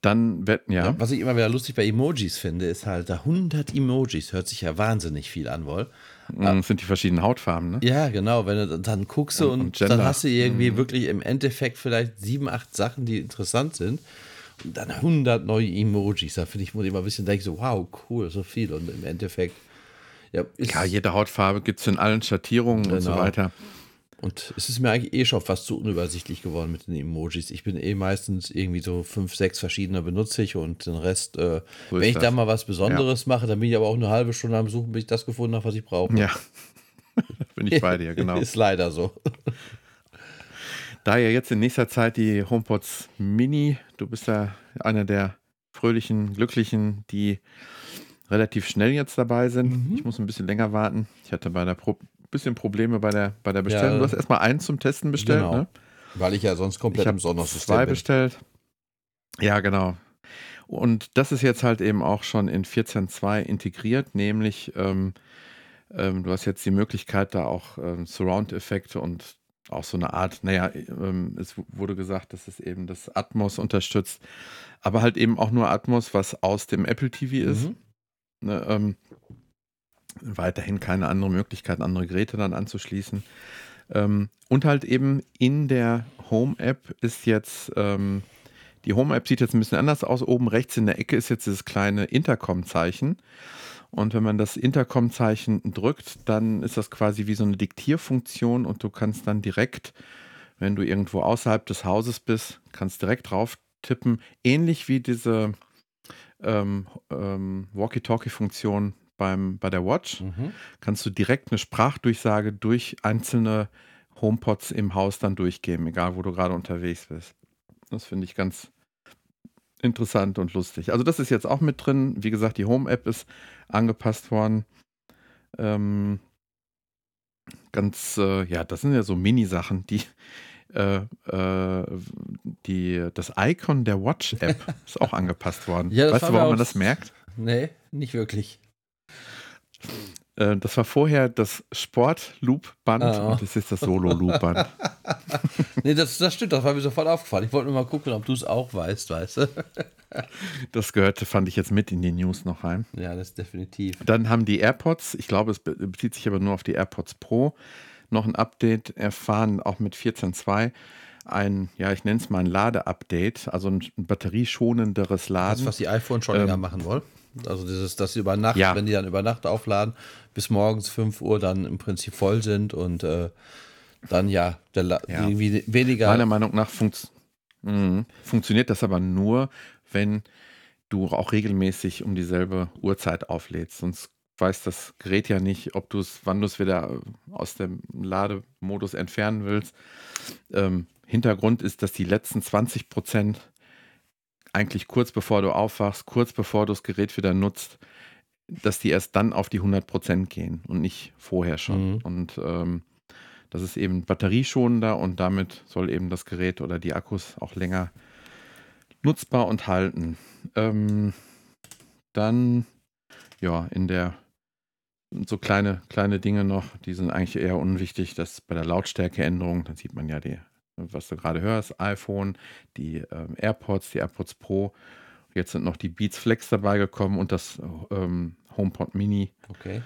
Dann wetten, ja. ja. Was ich immer wieder lustig bei Emojis finde, ist halt, da 100 Emojis hört sich ja wahnsinnig viel an, wohl. Mm, Das sind die verschiedenen Hautfarben, ne? Ja, genau. Wenn du dann guckst du Und- und, und dann hast du irgendwie Mhm. wirklich im Endeffekt vielleicht sieben, acht Sachen, die interessant sind. Und dann 100 neue Emojis. Da finde ich, muss ich immer ein bisschen denken, so, wow, cool, so viel. Und im Endeffekt, ja, Ja, jede Hautfarbe gibt es in allen Schattierungen und so Genau. weiter. Und es ist mir eigentlich eh schon fast zu unübersichtlich geworden mit den Emojis. Ich bin eh meistens irgendwie so fünf, sechs verschiedene benutze ich und den Rest, äh, So wenn ich das. da mal was Besonderes mache, dann bin ich aber auch eine halbe Stunde am Suchen, bis ich das gefunden habe, was ich brauche. Ja. Bin ich bei dir, genau. Ist leider so. Da ja jetzt in nächster Zeit die HomePods Mini, du bist ja einer der fröhlichen, glücklichen, die relativ schnell jetzt dabei sind. Mhm. Ich muss ein bisschen länger warten. Ich hatte bei der Pro bisschen Probleme bei der, bei der Bestellung. Ja. du hast erstmal eins zum Testen bestellt, Genau. ne? Weil ich ja sonst komplett Ich im Sondersystem zwei bin. bestellt. Ja, genau. Und das ist jetzt halt eben auch schon in 14.2 integriert, nämlich ähm, ähm, du hast jetzt die Möglichkeit, da auch ähm, Surround-Effekte und auch so eine Art, naja, ähm, es wurde gesagt, dass es eben das Atmos unterstützt, aber halt eben auch nur Atmos, was aus dem Apple TV ist. Mhm. Ne, ähm, weiterhin keine andere Möglichkeit, andere Geräte dann anzuschließen. Ähm, und halt eben in der Home-App ist jetzt, ähm, die Home-App sieht jetzt ein bisschen anders aus. Oben rechts in der Ecke ist jetzt dieses kleine Intercom-Zeichen. Und wenn man das Intercom-Zeichen drückt, dann ist das quasi wie so eine Diktierfunktion und du kannst dann direkt, wenn du irgendwo außerhalb des Hauses bist, kannst direkt drauf tippen. Ähnlich wie diese ähm, ähm, Walkie-Talkie-Funktion beim, bei der Watch Mhm. kannst du direkt eine Sprachdurchsage durch einzelne HomePods im Haus dann durchgeben, egal wo du gerade unterwegs bist. Das finde ich ganz interessant und lustig. Also das ist jetzt auch mit drin. Wie gesagt, die Home-App ist angepasst worden. Ähm, ganz, äh, ja, das sind ja so Mini-Sachen, die äh, äh, die, das Icon der Watch-App ist auch angepasst worden. Ja, weißt du, warum man das merkt? Nee, nicht wirklich. Äh, das war vorher das Sport-Loop-Band Ah. und das ist das Solo-Loop-Band. Nee, das, das stimmt, das war mir sofort aufgefallen. Ich wollte nur mal gucken, ob du es auch weißt, weißt du? Das gehörte, fand ich jetzt mit in die News noch rein. Ja, das ist definitiv. Dann haben die AirPods, ich glaube, es be- bezieht sich aber nur auf die AirPods Pro, noch ein Update erfahren, auch mit 14.2. Ein, ja, ich nenne es mal ein Ladeupdate, also ein batterieschonenderes Das, Laden. was die iPhone schon Ähm, länger machen wollen. Also dieses, dass sie über Nacht, Ja. wenn die dann über Nacht aufladen, bis morgens 5 Uhr dann im Prinzip voll sind und äh, dann ja, Ja. irgendwie weniger. Meiner Meinung nach funkt, Mhm. funktioniert das aber nur, wenn du auch regelmäßig um dieselbe Uhrzeit auflädst. Sonst weiß das Gerät ja nicht, ob du es, wann du es wieder aus dem Lademodus entfernen willst. Ähm, Hintergrund ist, dass die letzten 20 Prozent eigentlich kurz bevor du aufwachst, kurz bevor du das Gerät wieder nutzt, dass die erst dann auf die 100 Prozent gehen und nicht vorher schon. Mhm. Und ähm, das ist eben batterieschonender und damit soll eben das Gerät oder die Akkus auch länger nutzbar und halten. Ähm, dann, ja, in der so kleine, kleine Dinge noch, die sind eigentlich eher unwichtig, dass bei der Lautstärkeänderung, da sieht man ja die, was du gerade hörst, iPhone, die ähm, AirPods, die AirPods Pro. Jetzt sind noch die Beats Flex dabei gekommen und das ähm, HomePod Mini. okay.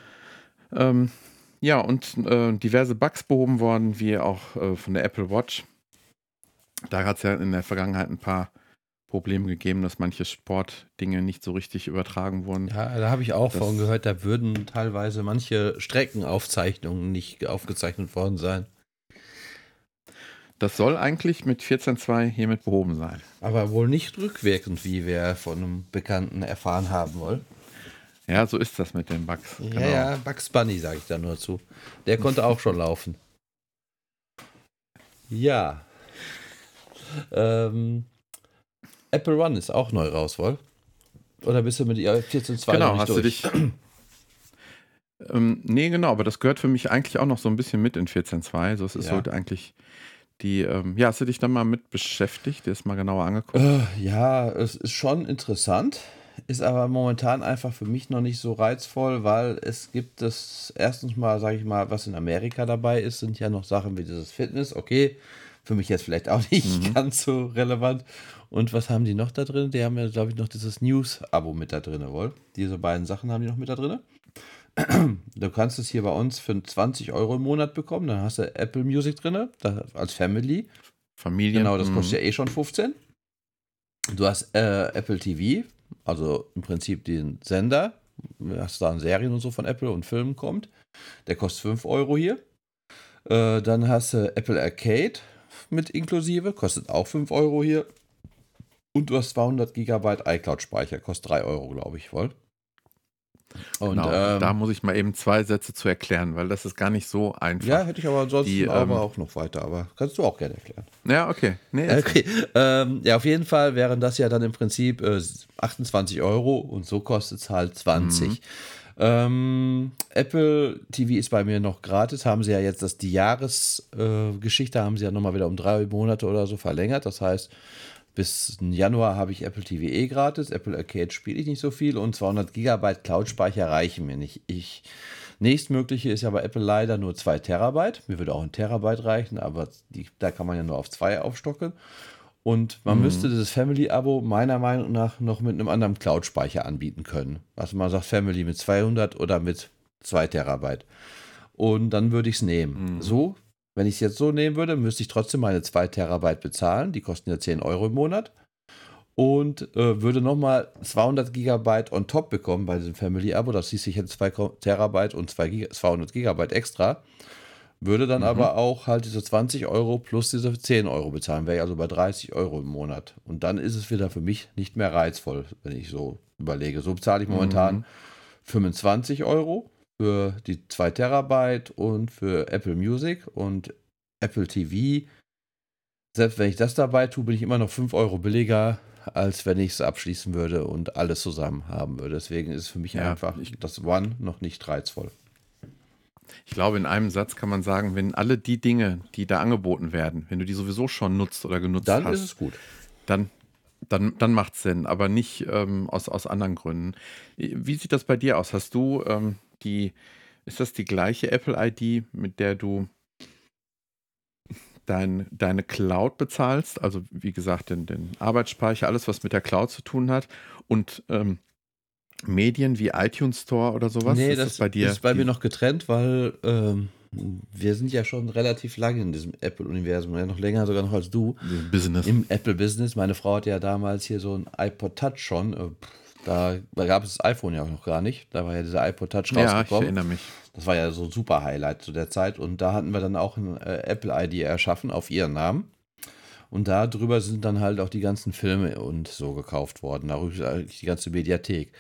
Ähm, ja, und äh, diverse Bugs behoben worden, wie auch äh, von der Apple Watch. Da hat es ja in der Vergangenheit ein paar Probleme gegeben, dass manche Sportdinge nicht so richtig übertragen wurden. Ja, da habe ich auch Das- von gehört, da würden teilweise manche Streckenaufzeichnungen nicht aufgezeichnet worden sein. Das soll eigentlich mit 14.2 hiermit behoben sein. Aber wohl nicht rückwirkend, wie wir von einem Bekannten erfahren haben wollen. Ja, so ist das mit den Bugs. Genau. Ja, ja, Bugs Bunny sage ich da nur zu. Der konnte auch schon laufen. Ja. Ähm, Apple One ist auch neu raus, wohl? Oder bist du mit ihr 14.2 Genau, noch nicht hast du durch? dich. ähm, nee, genau, aber das gehört für mich eigentlich auch noch so ein bisschen mit in 14.2. So, es ist Ja. so eigentlich die, ähm, ja, hast du dich dann mal mit beschäftigt, dir das mal genauer angeguckt? Äh, ja, es ist schon interessant, ist aber momentan einfach für mich noch nicht so reizvoll, weil es gibt das erstens mal, sage ich mal, was in Amerika dabei ist, sind ja noch Sachen wie dieses Fitness, okay, für mich jetzt vielleicht auch nicht ganz so relevant. Und was haben die noch da drin? Die haben ja, glaube ich, noch dieses News-Abo mit da drin, wohl. Diese beiden Sachen haben die noch mit da drin. Du kannst es hier bei uns für 20 Euro im Monat bekommen. Dann hast du Apple Music drin, als Family. Familie? Genau, das Mhm. kostet ja eh schon 15. Du hast äh, Apple TV, also im Prinzip den Sender. Du hast da Serien und so von Apple und Filmen kommt. Der kostet 5 Euro hier. Äh, dann hast du Apple Arcade mit inklusive, kostet auch 5 Euro hier. Und du hast 200 Gigabyte iCloud-Speicher, kostet 3 Euro, glaube ich, wohl. Und Genau, ähm, da muss ich mal eben zwei Sätze zu erklären, weil das ist gar nicht so einfach. ja, hätte ich aber ansonsten Die, aber ähm, auch noch weiter, aber kannst du auch gerne erklären. Ja, okay. Nee, Okay, ähm, ja, auf jeden Fall wären das ja dann im Prinzip äh, 28 Euro und so kostet es halt 20. Ähm, Apple TV ist bei mir noch gratis, haben sie ja jetzt das, die Jahresgeschichte, äh, haben sie ja nochmal wieder um drei Monate oder so verlängert. Das heißt, bis Januar habe ich Apple TV eh gratis, Apple Arcade spiele ich nicht so viel und 200 Gigabyte Cloud-Speicher reichen mir nicht. Ich, nächstmögliche ist ja bei Apple leider nur 2 Terabyte. Mir würde auch ein Terabyte reichen, aber die, da kann man ja nur auf 2 aufstocken. Und man müsste dieses Family-Abo meiner Meinung nach noch mit einem anderen Cloud-Speicher anbieten können. Also man sagt Family mit 200 oder mit 2 Terabyte. Und dann würde ich es nehmen. So, wenn ich es jetzt so nehmen würde, müsste ich trotzdem meine 2 Terabyte bezahlen. Die kosten ja 10 Euro im Monat. Und äh, würde nochmal 200 Gigabyte on top bekommen bei diesem Family-Abo. Das hieß, ich hätte 2 Terabyte und 2 Giga 200 Gigabyte extra. Würde dann aber auch halt diese 20 Euro plus diese 10 Euro bezahlen. Wäre ich also bei 30 Euro im Monat. Und dann ist es wieder für mich nicht mehr reizvoll, wenn ich so überlege. So bezahle ich momentan 25 Euro für die 2 Terabyte und für Apple Music und Apple TV. Selbst wenn ich das dabei tue, bin ich immer noch 5 Euro billiger, als wenn ich es abschließen würde und alles zusammen haben würde. Deswegen ist für mich Ja, einfach ich- das One noch nicht reizvoll. Ich glaube, in einem Satz kann man sagen, wenn alle die Dinge, die da angeboten werden, wenn du die sowieso schon nutzt oder genutzt Dann hast, ist es gut. dann, dann, dann macht es Sinn, aber nicht ähm, aus, aus anderen Gründen. Wie sieht das bei dir aus? Hast du ähm, die, ist das die gleiche Apple-ID, mit der du dein, deine Cloud bezahlst? Also wie gesagt, den, den Arbeitsspeicher, alles, was mit der Cloud zu tun hat und ähm, Medien wie iTunes Store oder sowas? Nee, ist das, das bei dir? ist bei mir noch getrennt, weil ähm, wir sind ja schon relativ lange in diesem Apple-Universum, ja noch länger sogar noch als du. Business. Im Apple-Business. Meine Frau hat ja damals hier so ein iPod Touch schon. äh, Da, da gab es das iPhone ja auch noch gar nicht. Da war ja dieser iPod Touch ja, ich rausgekommen. erinnere mich. Das war ja so ein super Highlight zu der Zeit. Und da hatten wir dann auch ein äh, Apple-ID erschaffen auf ihren Namen. Und da drüber sind dann halt auch die ganzen Filme und so gekauft worden. Darüber ist eigentlich die ganze Mediathek.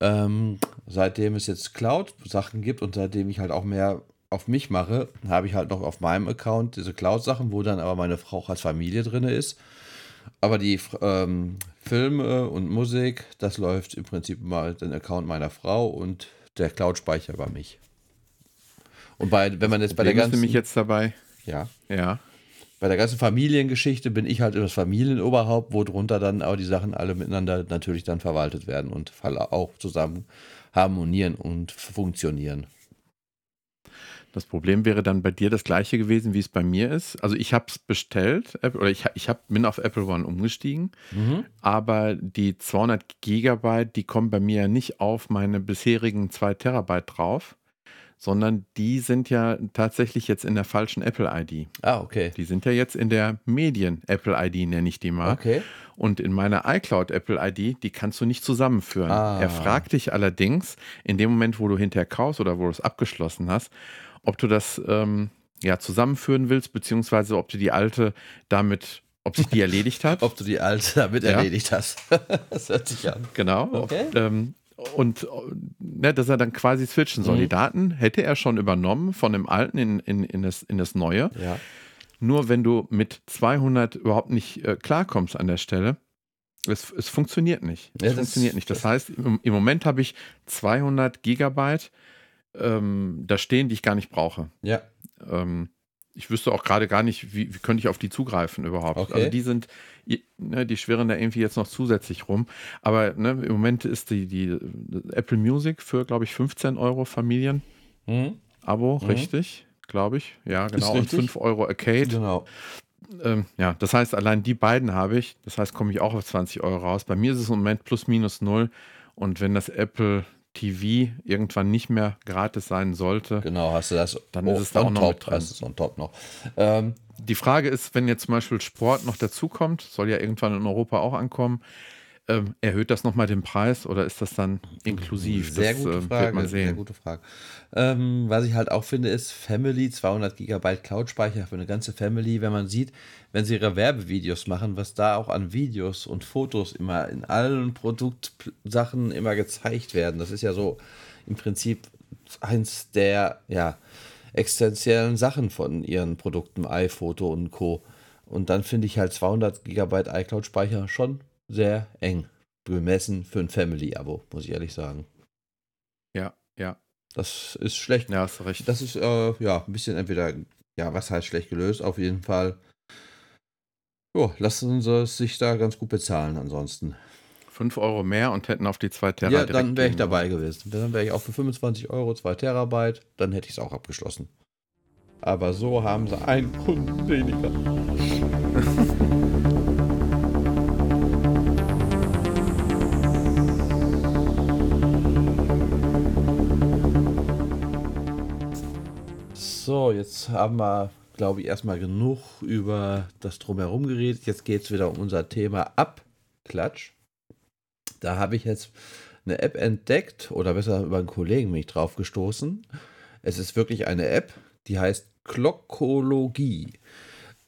Ähm, seitdem es jetzt Cloud-Sachen gibt und seitdem ich halt auch mehr auf mich mache, habe ich halt noch auf meinem Account diese Cloud-Sachen, wo dann aber meine Frau auch als Familie drin ist. Aber die ähm, Filme und Musik, das läuft im Prinzip mal den Account meiner Frau und der Cloud-Speicher bei mich. Und bei, wenn man jetzt bei der Problem ist ganzen, nämlich jetzt dabei, ja, ja, bei der ganzen Familiengeschichte bin ich halt das Familienoberhaupt, wo drunter dann auch die Sachen alle miteinander natürlich dann verwaltet werden und auch zusammen harmonieren und funktionieren. Das Problem wäre dann bei dir das gleiche gewesen, wie es bei mir ist. Also ich habe es bestellt, oder ich, ich hab, bin auf Apple One umgestiegen, aber die 200 Gigabyte, die kommen bei mir ja nicht auf meine bisherigen 2 Terabyte drauf, sondern die sind ja tatsächlich jetzt in der falschen Apple-ID. Ah, okay. Die sind ja jetzt in der Medien-Apple-ID, nenne ich die mal. Okay. Und in meiner iCloud Apple-ID, die kannst du nicht zusammenführen. Ah. Er fragt dich allerdings, in dem Moment, wo du hinterher kaufst oder wo du es abgeschlossen hast, ob du das ähm, ja, zusammenführen willst, beziehungsweise ob du die alte damit, ob sich die erledigt hat. Ob du die alte damit Ja. erledigt hast. das hört sich an. Genau. Okay. Ähm, und ne, dass er dann quasi switchen soll. Mhm. Die Daten hätte er schon übernommen von dem alten in, in, in, das, in das neue. Ja. Nur wenn du mit 200 überhaupt nicht äh, klarkommst an der Stelle, es, es funktioniert nicht. Es Ja, das- funktioniert nicht. Das, das- heißt, im, im Moment habe ich 200 Gigabyte ähm, da stehen, die ich gar nicht brauche. Ja. Ähm, ich wüsste auch gerade gar nicht, wie, wie könnte ich auf die zugreifen überhaupt. Okay. Also die sind, ne, die schwirren da irgendwie jetzt noch zusätzlich rum. Aber ne, im Moment ist die, die Apple Music für, glaube ich, 15 Euro Familien-Abo, Mhm. Mhm. richtig? Glaube ich. Ja, genau. Und richtig. 5 Euro Arcade. Genau. Ähm, ja, das heißt, allein die beiden habe ich. Das heißt, komme ich auch auf 20 Euro raus. Bei mir ist es im Moment plus minus null. Und wenn das Apple TV irgendwann nicht mehr gratis sein sollte, Genau, hast du das. Dann ist es da auch noch top. mit drin. Hast es on top noch. Ähm, die Frage ist, wenn jetzt zum Beispiel Sport noch dazukommt, soll ja irgendwann in Europa auch ankommen, ähm, erhöht das nochmal den Preis oder ist das dann inklusiv? Sehr das gute äh, Frage. wird man Sehr sehen. gute Frage. Ähm, was ich halt auch finde, ist Family, 200 Gigabyte Cloud-Speicher für eine ganze Family. Wenn man sieht, wenn sie ihre Werbevideos machen, was da auch an Videos und Fotos immer in allen Produktsachen immer gezeigt werden. Das ist ja so im Prinzip eins der ja, existenziellen Sachen von ihren Produkten, iPhoto und Co. Und dann finde ich halt 200 Gigabyte iCloud-Speicher schon sehr eng. Bemessen für ein Family-Abo, muss ich ehrlich sagen. Ja, ja, Das ist schlecht. ja, hast recht. Das ist äh, ja ein bisschen entweder, ja, was heißt schlecht gelöst? Auf jeden Fall. Jo, lassen sie es sich da ganz gut bezahlen ansonsten. 5 Euro mehr und hätten auf die 2 Terabyte. ja, dann wäre ich dabei gewesen. Dann wäre ich auch für 25 Euro 2 Terabyte, dann hätte ich es auch abgeschlossen. Aber so haben sie einen Kunden weniger. Jetzt haben wir, glaube ich, erstmal genug über das Drumherum geredet. Jetzt geht es wieder um unser Thema Abklatsch. Da habe ich jetzt eine App entdeckt, oder besser über einen Kollegen bin ich drauf gestoßen. Es ist wirklich eine App, die heißt Glockologie.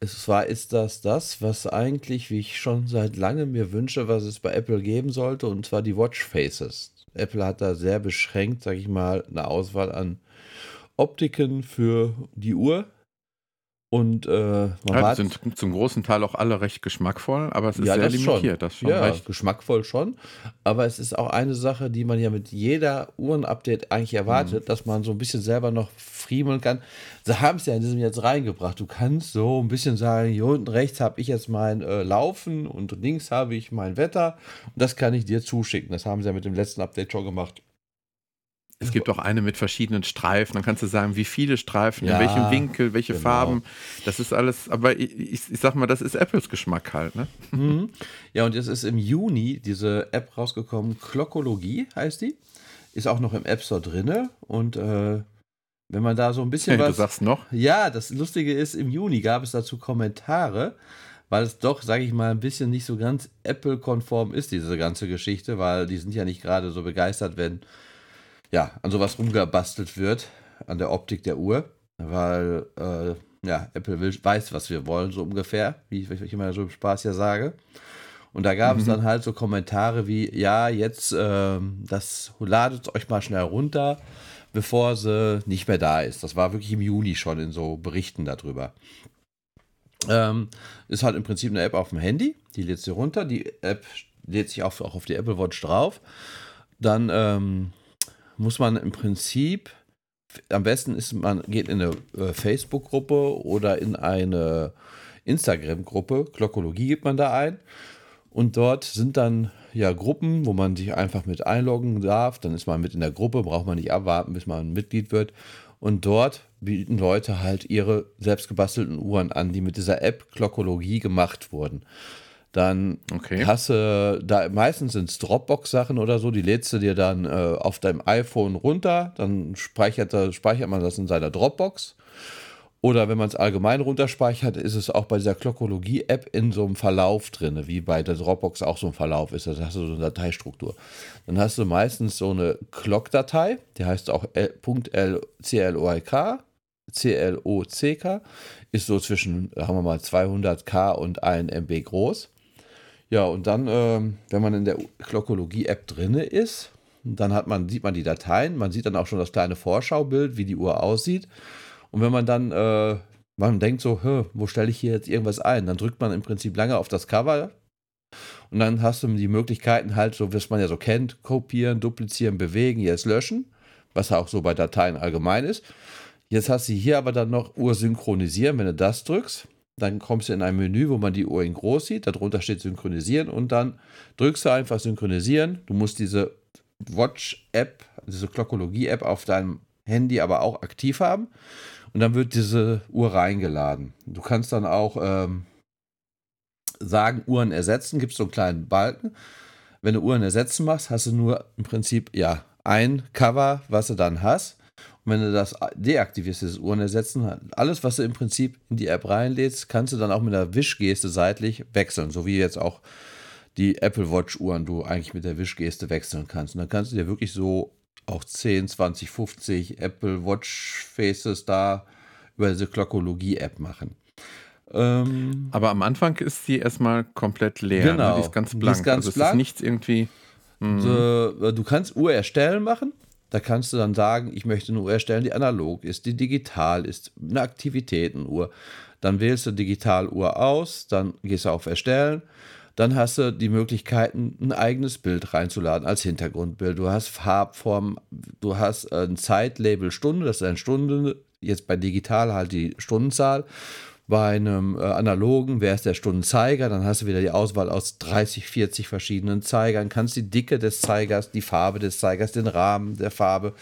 Es zwar ist das das, was eigentlich, wie ich schon seit langem mir wünsche, was es bei Apple geben sollte, und zwar die Watch Faces. Apple hat da sehr beschränkt, sage ich mal, eine Auswahl an Optiken für die Uhr. Und äh, man Ja, sind zum großen Teil auch alle recht geschmackvoll, aber es ist Ja, sehr das schon. limitiert. Das ist schon ja, recht. geschmackvoll schon. Aber es ist auch eine Sache, die man ja mit jeder Uhren-Update eigentlich erwartet, dass man so ein bisschen selber noch friemeln kann. Sie haben es ja in diesem jetzt reingebracht. Du kannst so ein bisschen sagen, hier unten rechts habe ich jetzt mein äh, Laufen und links habe ich mein Wetter. Und das kann ich dir zuschicken. Das haben sie ja mit dem letzten Update schon gemacht. Es gibt auch eine mit verschiedenen Streifen. Dann kannst du sagen, wie viele Streifen, Ja, in welchem Winkel, welche genau. Farben. Das ist alles, aber ich, ich, sag mal, das ist Apples Geschmack halt, ne? Mhm. Ja, und jetzt ist im Juni diese App rausgekommen, Klockologie heißt die. Ist auch noch im App Store drinne. Und äh, wenn man da so ein bisschen du was. sagst noch. Ja, das Lustige ist, im Juni gab es dazu Kommentare, weil es doch, sage ich mal, ein bisschen nicht so ganz Apple-konform ist, diese ganze Geschichte, weil die sind ja nicht gerade so begeistert, wenn ja an sowas rumgebastelt wird, an der Optik der Uhr, weil äh, ja, Apple will, weiß, was wir wollen, so ungefähr, wie ich, wie ich immer so im Spaß ja sage. Und da gab es dann halt so Kommentare wie, ja, jetzt, ähm, das ladet euch mal schnell runter, bevor sie nicht mehr da ist. Das war wirklich im Juni schon in so Berichten darüber. Ähm, ist halt im Prinzip eine App auf dem Handy, die lädt sie runter, die App lädt sich auch, auch auf die Apple Watch drauf. Dann ähm, muss man im Prinzip, am besten ist, man geht in eine äh, Facebook-Gruppe oder in eine Instagram-Gruppe, Glockologie gibt man da ein. Und dort sind dann ja Gruppen, wo man sich einfach mit einloggen darf. Dann ist man mit in der Gruppe, braucht man nicht abwarten, bis man Mitglied wird. Und dort bieten Leute halt ihre selbstgebastelten Uhren an, die mit dieser App Glockologie gemacht wurden. Dann Okay. hast du da meistens sind es Dropbox-Sachen oder so, die lädst du dir dann äh, auf deinem iPhone runter, dann speichert, er- speichert man das in seiner Dropbox. Oder wenn man es allgemein runterspeichert, ist es auch bei dieser Glockologie-App in so einem Verlauf drin, wie bei der Dropbox auch so ein Verlauf ist. Da hast du so eine Dateistruktur. Dann hast du meistens so eine Clock-Datei, die heißt auch L- .clock, ist so zwischen, haben wir mal, 200k und 1 MB groß. Ja, und dann, ähm, wenn man in der Glockologie-App drinne ist, dann hat man, sieht man die Dateien, man sieht dann auch schon das kleine Vorschaubild, wie die Uhr aussieht. Und wenn man dann, äh, man denkt so, "Hä, wo stelle ich hier jetzt irgendwas ein? Dann drückt man im Prinzip lange auf das Cover und dann hast du die Möglichkeiten halt, so wie es man ja so kennt, kopieren, duplizieren, bewegen, jetzt löschen, was auch so bei Dateien allgemein ist. Jetzt hast du hier aber dann noch Uhr synchronisieren, wenn du das drückst. Dann kommst du in ein Menü, wo man die Uhr in groß sieht. Darunter steht synchronisieren und dann drückst du einfach synchronisieren. Du musst diese Watch-App, diese Glockologie-App auf deinem Handy aber auch aktiv haben. Und dann wird diese Uhr reingeladen. Du kannst dann auch ähm, sagen, Uhren ersetzen. Gibt es so einen kleinen Balken. Wenn du Uhren ersetzen machst, hast du nur im Prinzip ja ein Cover, was du dann hast. Und wenn du das deaktivierst, dieses Uhren ersetzen, alles, was du im Prinzip in die App reinlädst, kannst du dann auch mit einer Wischgeste seitlich wechseln. So wie jetzt auch die Apple Watch Uhren du eigentlich mit der Wischgeste wechseln kannst. Und dann kannst du dir wirklich so auch 10, 20, 50 Apple Watch Faces da über diese Glockologie-App machen. Ähm, Aber am Anfang ist die erstmal komplett leer. Genau. Ne? Die ist ganz Die ist blank. ganz also blank. ist nichts irgendwie. Mhm. So, äh, du kannst Uhr erstellen machen. Da kannst du dann sagen, ich möchte eine Uhr erstellen, die analog ist, die digital ist, eine Aktivitätenuhr. Dann wählst du Digitaluhr aus, dann gehst du auf Erstellen. Dann hast du die Möglichkeiten, ein eigenes Bild reinzuladen als Hintergrundbild. Du hast Farbform, du hast ein Zeitlabel Stunde, das ist eine Stunde, jetzt bei digital halt die Stundenzahl. Bei einem äh, analogen wäre es der Stundenzeiger, dann hast du wieder die Auswahl aus 30, 40 verschiedenen Zeigern, kannst die Dicke des Zeigers, die Farbe des Zeigers, den Rahmen der Farbe.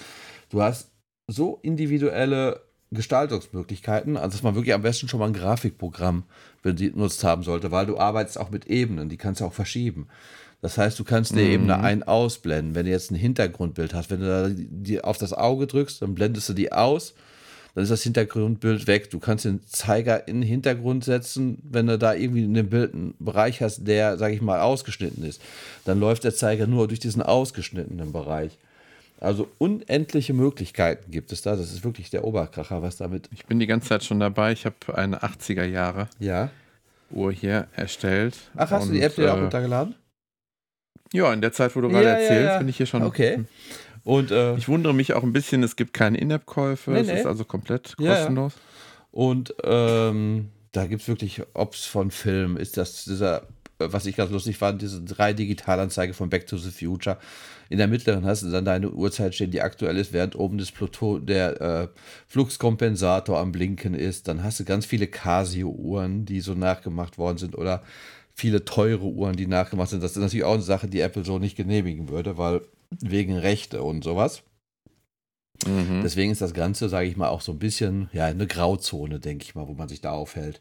Du hast so individuelle Gestaltungsmöglichkeiten, also dass man wirklich am besten schon mal ein Grafikprogramm benutzt haben sollte, weil du arbeitest auch mit Ebenen, die kannst du auch verschieben. Das heißt, du kannst der Ebene ein ausblenden, wenn du jetzt ein Hintergrundbild hast. Wenn du da die auf das Auge drückst, dann blendest du die aus dann ist das Hintergrundbild weg. Du kannst den Zeiger in den Hintergrund setzen, wenn du da irgendwie in dem Bild einen Bereich hast, der, sag ich mal, ausgeschnitten ist. Dann läuft der Zeiger nur durch diesen ausgeschnittenen Bereich. Also unendliche Möglichkeiten gibt es da. Das ist wirklich der Oberkracher, was damit. Ich bin die ganze Zeit schon dabei. Ich habe eine 80er Jahre Ja. Uhr hier erstellt. Ach, hast du die App dir auch äh, runtergeladen? Ja, in der Zeit, wo du gerade Ja, ja, erzählst, ja. bin ich hier schon. Okay. Und äh, Ich wundere mich auch ein bisschen, es gibt keine In-App-Käufe. Nee, es nee. ist also komplett Ja, ja. kostenlos. Und ähm, da gibt es wirklich Ops von Film. Ist das dieser, was ich ganz lustig fand, diese drei Digitalanzeige von Back to the Future. In der mittleren hast du dann deine Uhrzeit stehen, die aktuell ist, während oben das Pluto, der äh, Fluxkompensator am Blinken ist. Dann hast du ganz viele Casio-Uhren, die so nachgemacht worden sind oder viele teure Uhren, die nachgemacht sind. Das ist natürlich auch eine Sache, die Apple so nicht genehmigen würde, weil wegen Rechte und sowas. Mhm. Deswegen ist das Ganze, sage ich mal, auch so ein bisschen ja eine Grauzone, denke ich mal, wo man sich da aufhält.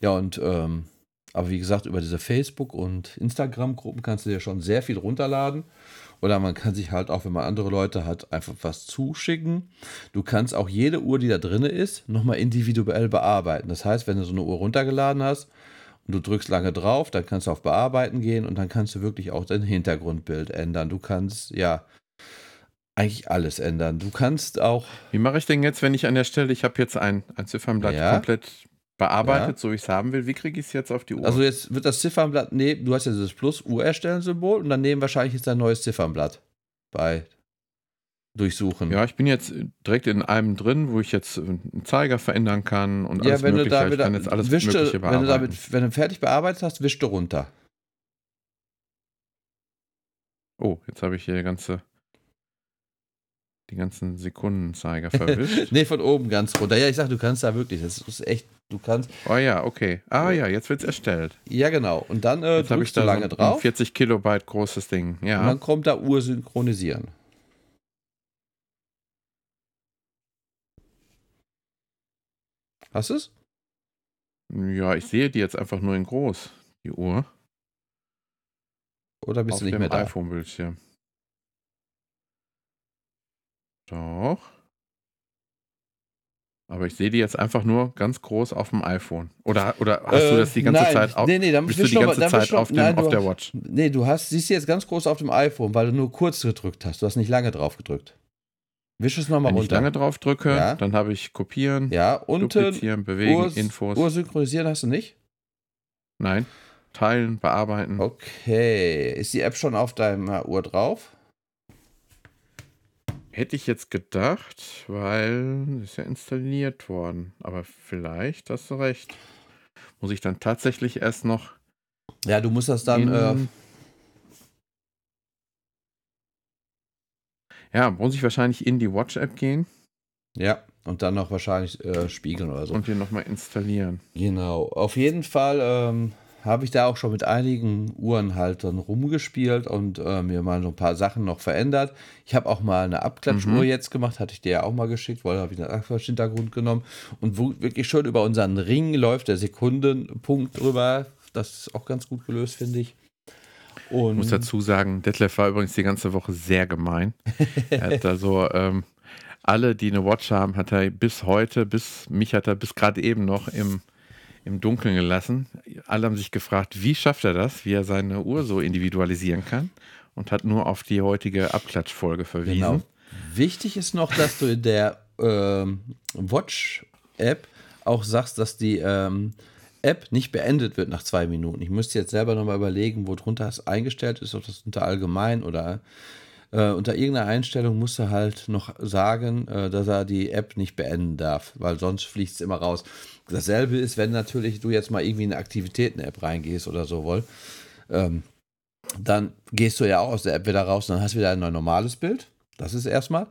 Ja, und ähm, aber wie gesagt, über diese Facebook- und Instagram-Gruppen kannst du dir schon sehr viel runterladen. Oder man kann sich halt auch, wenn man andere Leute hat, einfach was zuschicken. Du kannst auch jede Uhr, die da drin ist, nochmal individuell bearbeiten. Das heißt, wenn du so eine Uhr runtergeladen hast und du drückst lange drauf, dann kannst du auf Bearbeiten gehen und dann kannst du wirklich auch dein Hintergrundbild ändern. Du kannst, ja, eigentlich alles ändern. Du kannst auch. Wie mache ich denn jetzt, wenn ich an der Stelle, ich habe jetzt ein, ein Ziffernblatt ja. komplett bearbeitet, ja. so wie ich es haben will. Wie kriege ich es jetzt auf die Uhr? Also jetzt wird das Ziffernblatt nehmen, du hast ja dieses Plus Uhr erstellen Symbol und dann nehmen wahrscheinlich jetzt ein neues Ziffernblatt bei durchsuchen. Ja, ich bin jetzt direkt in einem drin, wo ich jetzt einen Zeiger verändern kann und ja, alles wenn mögliche. Du da wieder, ich kann jetzt alles wischte, mögliche bearbeiten. Wenn du, damit, wenn du fertig bearbeitet hast, wischst du runter. Oh, jetzt habe ich hier die ganze die ganzen Sekundenzeiger verwischt. nee, von oben ganz runter. Ja, ich sag, du kannst da wirklich, das ist echt, du kannst. Oh ja, okay. Ah ja, jetzt wird es erstellt. Ja, genau. Und dann äh, drückst ich da du lange so drauf. 40 Kilobyte großes Ding, ja. Und dann kommt da Uhr Hast du es? Ja, ich sehe die jetzt einfach nur in groß, die Uhr. Oder bist Auf du nicht mehr da? iPhone-Bildschirm. Doch. Aber ich sehe die jetzt einfach nur ganz groß auf dem iPhone. Oder, oder hast äh, du das die ganze nein, Zeit auf, nee, nee, dann bist du die ganze mal, Zeit auf, dem, nein, auf der Watch? Nee, du hast, siehst sie jetzt ganz groß auf dem iPhone, weil du nur kurz gedrückt hast. Du hast nicht lange drauf gedrückt. Wisch es nochmal runter. Wenn ich lange drauf drücke, ja. dann habe ich kopieren, ja, unten, duplizieren, bewegen, Uhr, Infos. Uhr synchronisieren hast du nicht? Nein. Teilen, bearbeiten. Okay. Ist die App schon auf deiner Uhr drauf? Hätte ich jetzt gedacht, weil ist ja installiert worden. Aber vielleicht hast du recht. Muss ich dann tatsächlich erst noch. Ja, du musst das dann. Äh, ja, muss ich wahrscheinlich in die Watch-App gehen. Ja, und dann noch wahrscheinlich äh, spiegeln oder so. Und hier nochmal installieren. Genau. Auf jeden Fall ähm, habe ich da auch schon mit einigen Uhrenhaltern rumgespielt und äh, mir mal so ein paar Sachen noch verändert. Ich habe auch mal eine Abklatschuhr mhm. jetzt gemacht, hatte ich dir ja auch mal geschickt, weil da habe ich einen Abklatschhintergrund genommen und wo wirklich schön über unseren Ring läuft der Sekundenpunkt drüber. Das ist auch ganz gut gelöst, finde ich. Und ich muss dazu sagen, Detlef war übrigens die ganze Woche sehr gemein. er hat also ähm, alle, die eine Watch haben, hat er bis heute, bis mich hat er bis gerade eben noch im im Dunkeln gelassen. Alle haben sich gefragt, wie schafft er das, wie er seine Uhr so individualisieren kann und hat nur auf die heutige Abklatschfolge verwiesen. Genau. Wichtig ist noch, dass du in der ähm, Watch-App auch sagst, dass die ähm, App nicht beendet wird nach zwei Minuten. Ich müsste jetzt selber nochmal überlegen, wo drunter es eingestellt ist, ob das unter allgemein oder äh, unter irgendeiner Einstellung musst du halt noch sagen, äh, dass er die App nicht beenden darf, weil sonst fliegt es immer raus. Dasselbe ist, wenn natürlich du jetzt mal irgendwie in eine Aktivitäten-App reingehst oder so wohl, ähm, dann gehst du ja auch aus der App wieder raus und dann hast du wieder ein normales Bild. Das ist erstmal.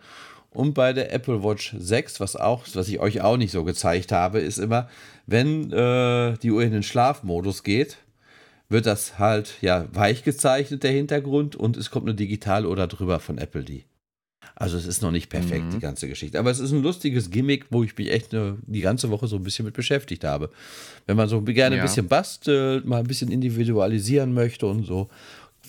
Und bei der Apple Watch 6, was auch, was ich euch auch nicht so gezeigt habe, ist immer, wenn äh, die Uhr in den Schlafmodus geht, wird das halt ja weich gezeichnet, der Hintergrund, und es kommt eine digitale oder drüber von Apple die. Also es ist noch nicht perfekt, mhm. die ganze Geschichte. Aber es ist ein lustiges Gimmick, wo ich mich echt eine, die ganze Woche so ein bisschen mit beschäftigt habe. Wenn man so gerne ja. ein bisschen bastelt, mal ein bisschen individualisieren möchte und so.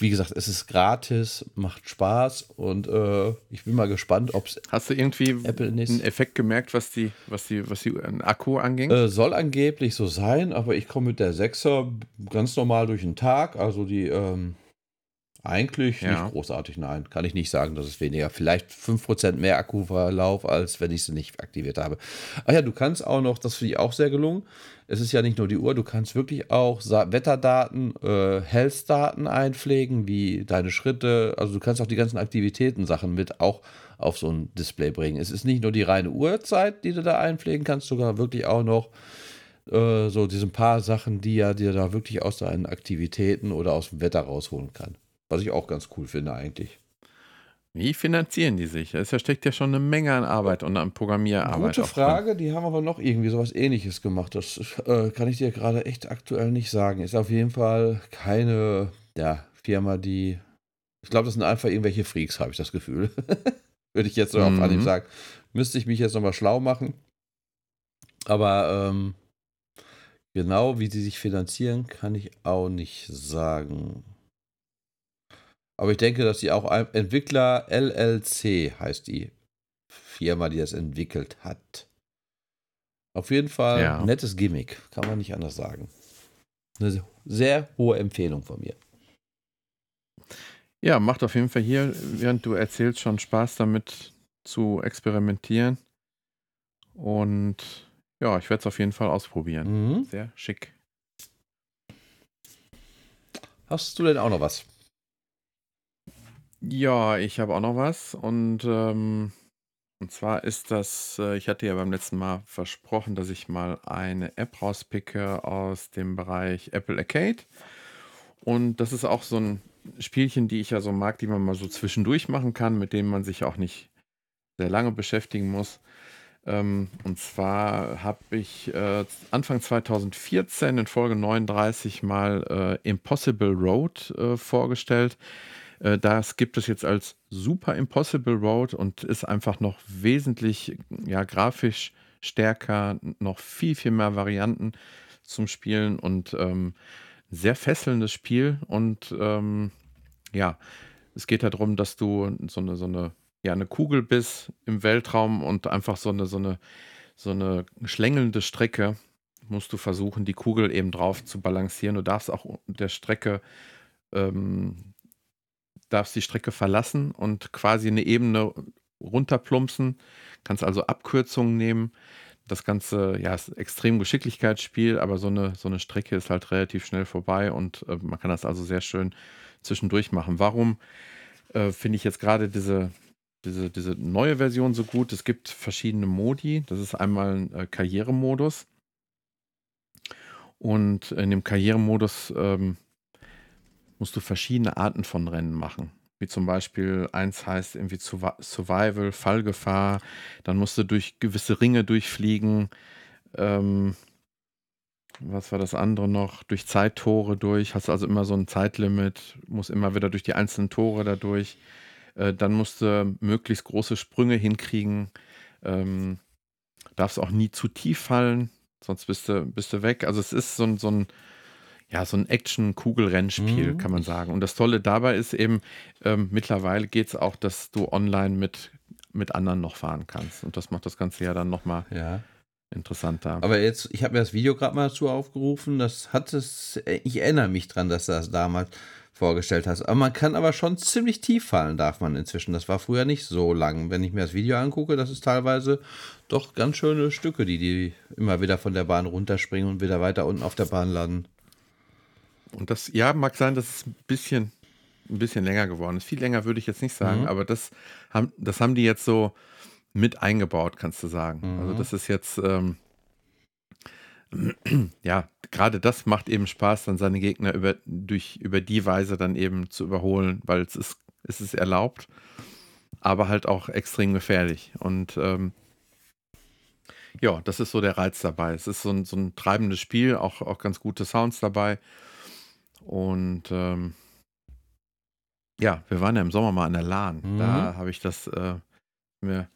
Wie gesagt, es ist gratis, macht Spaß und äh, ich bin mal gespannt, ob es. Hast du irgendwie einen Effekt gemerkt, was die, was die, was die Akku anging? Äh, soll angeblich so sein, aber ich komme mit der 6er ganz normal durch den Tag. Also die ähm, eigentlich ja. nicht großartig, nein. Kann ich nicht sagen, dass es weniger. Vielleicht 5% mehr Akkuverlauf, als wenn ich sie nicht aktiviert habe. Ach ja, du kannst auch noch, das finde ich auch sehr gelungen. Es ist ja nicht nur die Uhr, du kannst wirklich auch Wetterdaten, äh, Health-Daten einpflegen, wie deine Schritte. Also du kannst auch die ganzen Aktivitäten-Sachen mit auch auf so ein Display bringen. Es ist nicht nur die reine Uhrzeit, die du da einpflegen kannst, sogar wirklich auch noch äh, so diese paar Sachen, die er dir da wirklich aus deinen Aktivitäten oder aus dem Wetter rausholen kann. Was ich auch ganz cool finde eigentlich. Wie finanzieren die sich? Es steckt ja schon eine Menge an Arbeit und an Programmierarbeit. Gute Frage, die haben aber noch irgendwie sowas ähnliches gemacht. Das äh, kann ich dir gerade echt aktuell nicht sagen. Ist auf jeden Fall keine ja, Firma, die. Ich glaube, das sind einfach irgendwelche Freaks, habe ich das Gefühl. Würde ich jetzt so mhm. auf Anhieb sagen. Müsste ich mich jetzt nochmal schlau machen. Aber ähm, genau wie sie sich finanzieren, kann ich auch nicht sagen. Aber ich denke, dass sie auch Entwickler LLC heißt die Firma, die das entwickelt hat. Auf jeden Fall ja. nettes Gimmick, kann man nicht anders sagen. Eine sehr hohe Empfehlung von mir. Ja, macht auf jeden Fall hier, während du erzählst, schon Spaß damit zu experimentieren. Und ja, ich werde es auf jeden Fall ausprobieren. Mhm. Sehr schick. Hast du denn auch noch was? Ja, ich habe auch noch was und, ähm, und zwar ist das äh, ich hatte ja beim letzten Mal versprochen, dass ich mal eine App rauspicke aus dem Bereich Apple Arcade. Und das ist auch so ein Spielchen, die ich ja so mag, die man mal so zwischendurch machen kann, mit denen man sich auch nicht sehr lange beschäftigen muss. Ähm, und zwar habe ich äh, Anfang 2014 in Folge 39 mal äh, Impossible Road äh, vorgestellt. Äh, das gibt es jetzt als Super Impossible Road und ist einfach noch wesentlich ja, grafisch stärker, noch viel, viel mehr Varianten zum Spielen und ähm, sehr fesselndes Spiel. Und ähm, ja, es geht darum, dass du so eine, so eine, ja, eine Kugel bist im Weltraum und einfach so eine, so eine, so eine schlängelnde Strecke musst du versuchen, die Kugel eben drauf zu balancieren. Du darfst auch der Strecke ähm, darfst die Strecke verlassen und quasi eine Ebene runterplumpsen, kannst also Abkürzungen nehmen. Das Ganze, ja, ist extrem Geschicklichkeitsspiel, aber so eine, so eine Strecke ist halt relativ schnell vorbei und äh, man kann das also sehr schön zwischendurch machen. Warum äh, finde ich jetzt gerade diese, diese, diese neue Version so gut? Es gibt verschiedene Modi. Das ist einmal ein äh, Karrieremodus. Und in dem Karrieremodus ähm, musst du verschiedene Arten von Rennen machen. Wie zum Beispiel eins heißt irgendwie Survival, Fallgefahr. Dann musst du durch gewisse Ringe durchfliegen. Ähm, was war das andere noch? Durch Zeittore durch. Hast also immer so ein Zeitlimit. Musst immer wieder durch die einzelnen Tore dadurch. Äh, dann musst du möglichst große Sprünge hinkriegen. Ähm, darfst auch nie zu tief fallen, sonst bist du, bist du weg. Also es ist so so ein ja, so ein Action-Kugelrennspiel, mhm. kann man sagen. Und das Tolle dabei ist eben, ähm, mittlerweile geht es auch, dass du online mit, mit anderen noch fahren kannst. Und das macht das Ganze ja dann nochmal ja. interessanter. Aber jetzt, ich habe mir das Video gerade mal dazu aufgerufen, das hat es, ich erinnere mich dran, dass du das damals vorgestellt hast. Aber man kann aber schon ziemlich tief fallen, darf man inzwischen. Das war früher nicht so lang. Wenn ich mir das Video angucke, das ist teilweise doch ganz schöne Stücke, die die immer wieder von der Bahn runterspringen und wieder weiter unten auf der Bahn landen. Und das, ja, mag sein, dass es ein bisschen, ein bisschen länger geworden ist. Viel länger würde ich jetzt nicht sagen, mhm. aber das haben, das haben die jetzt so mit eingebaut, kannst du sagen. Also mhm. Also das ist jetzt, ähm, ja, gerade das macht eben Spaß, dann seine Gegner über, durch, über die Weise dann eben zu überholen, weil es ist, es ist erlaubt, aber halt auch extrem gefährlich. Und ähm, ja, das ist so der Reiz dabei. Es ist so ein, so ein treibendes Spiel, auch, auch ganz gute Sounds dabei. Und ähm, ja, wir waren ja im Sommer mal an der LAN. Mhm. Da habe ich das äh, mir,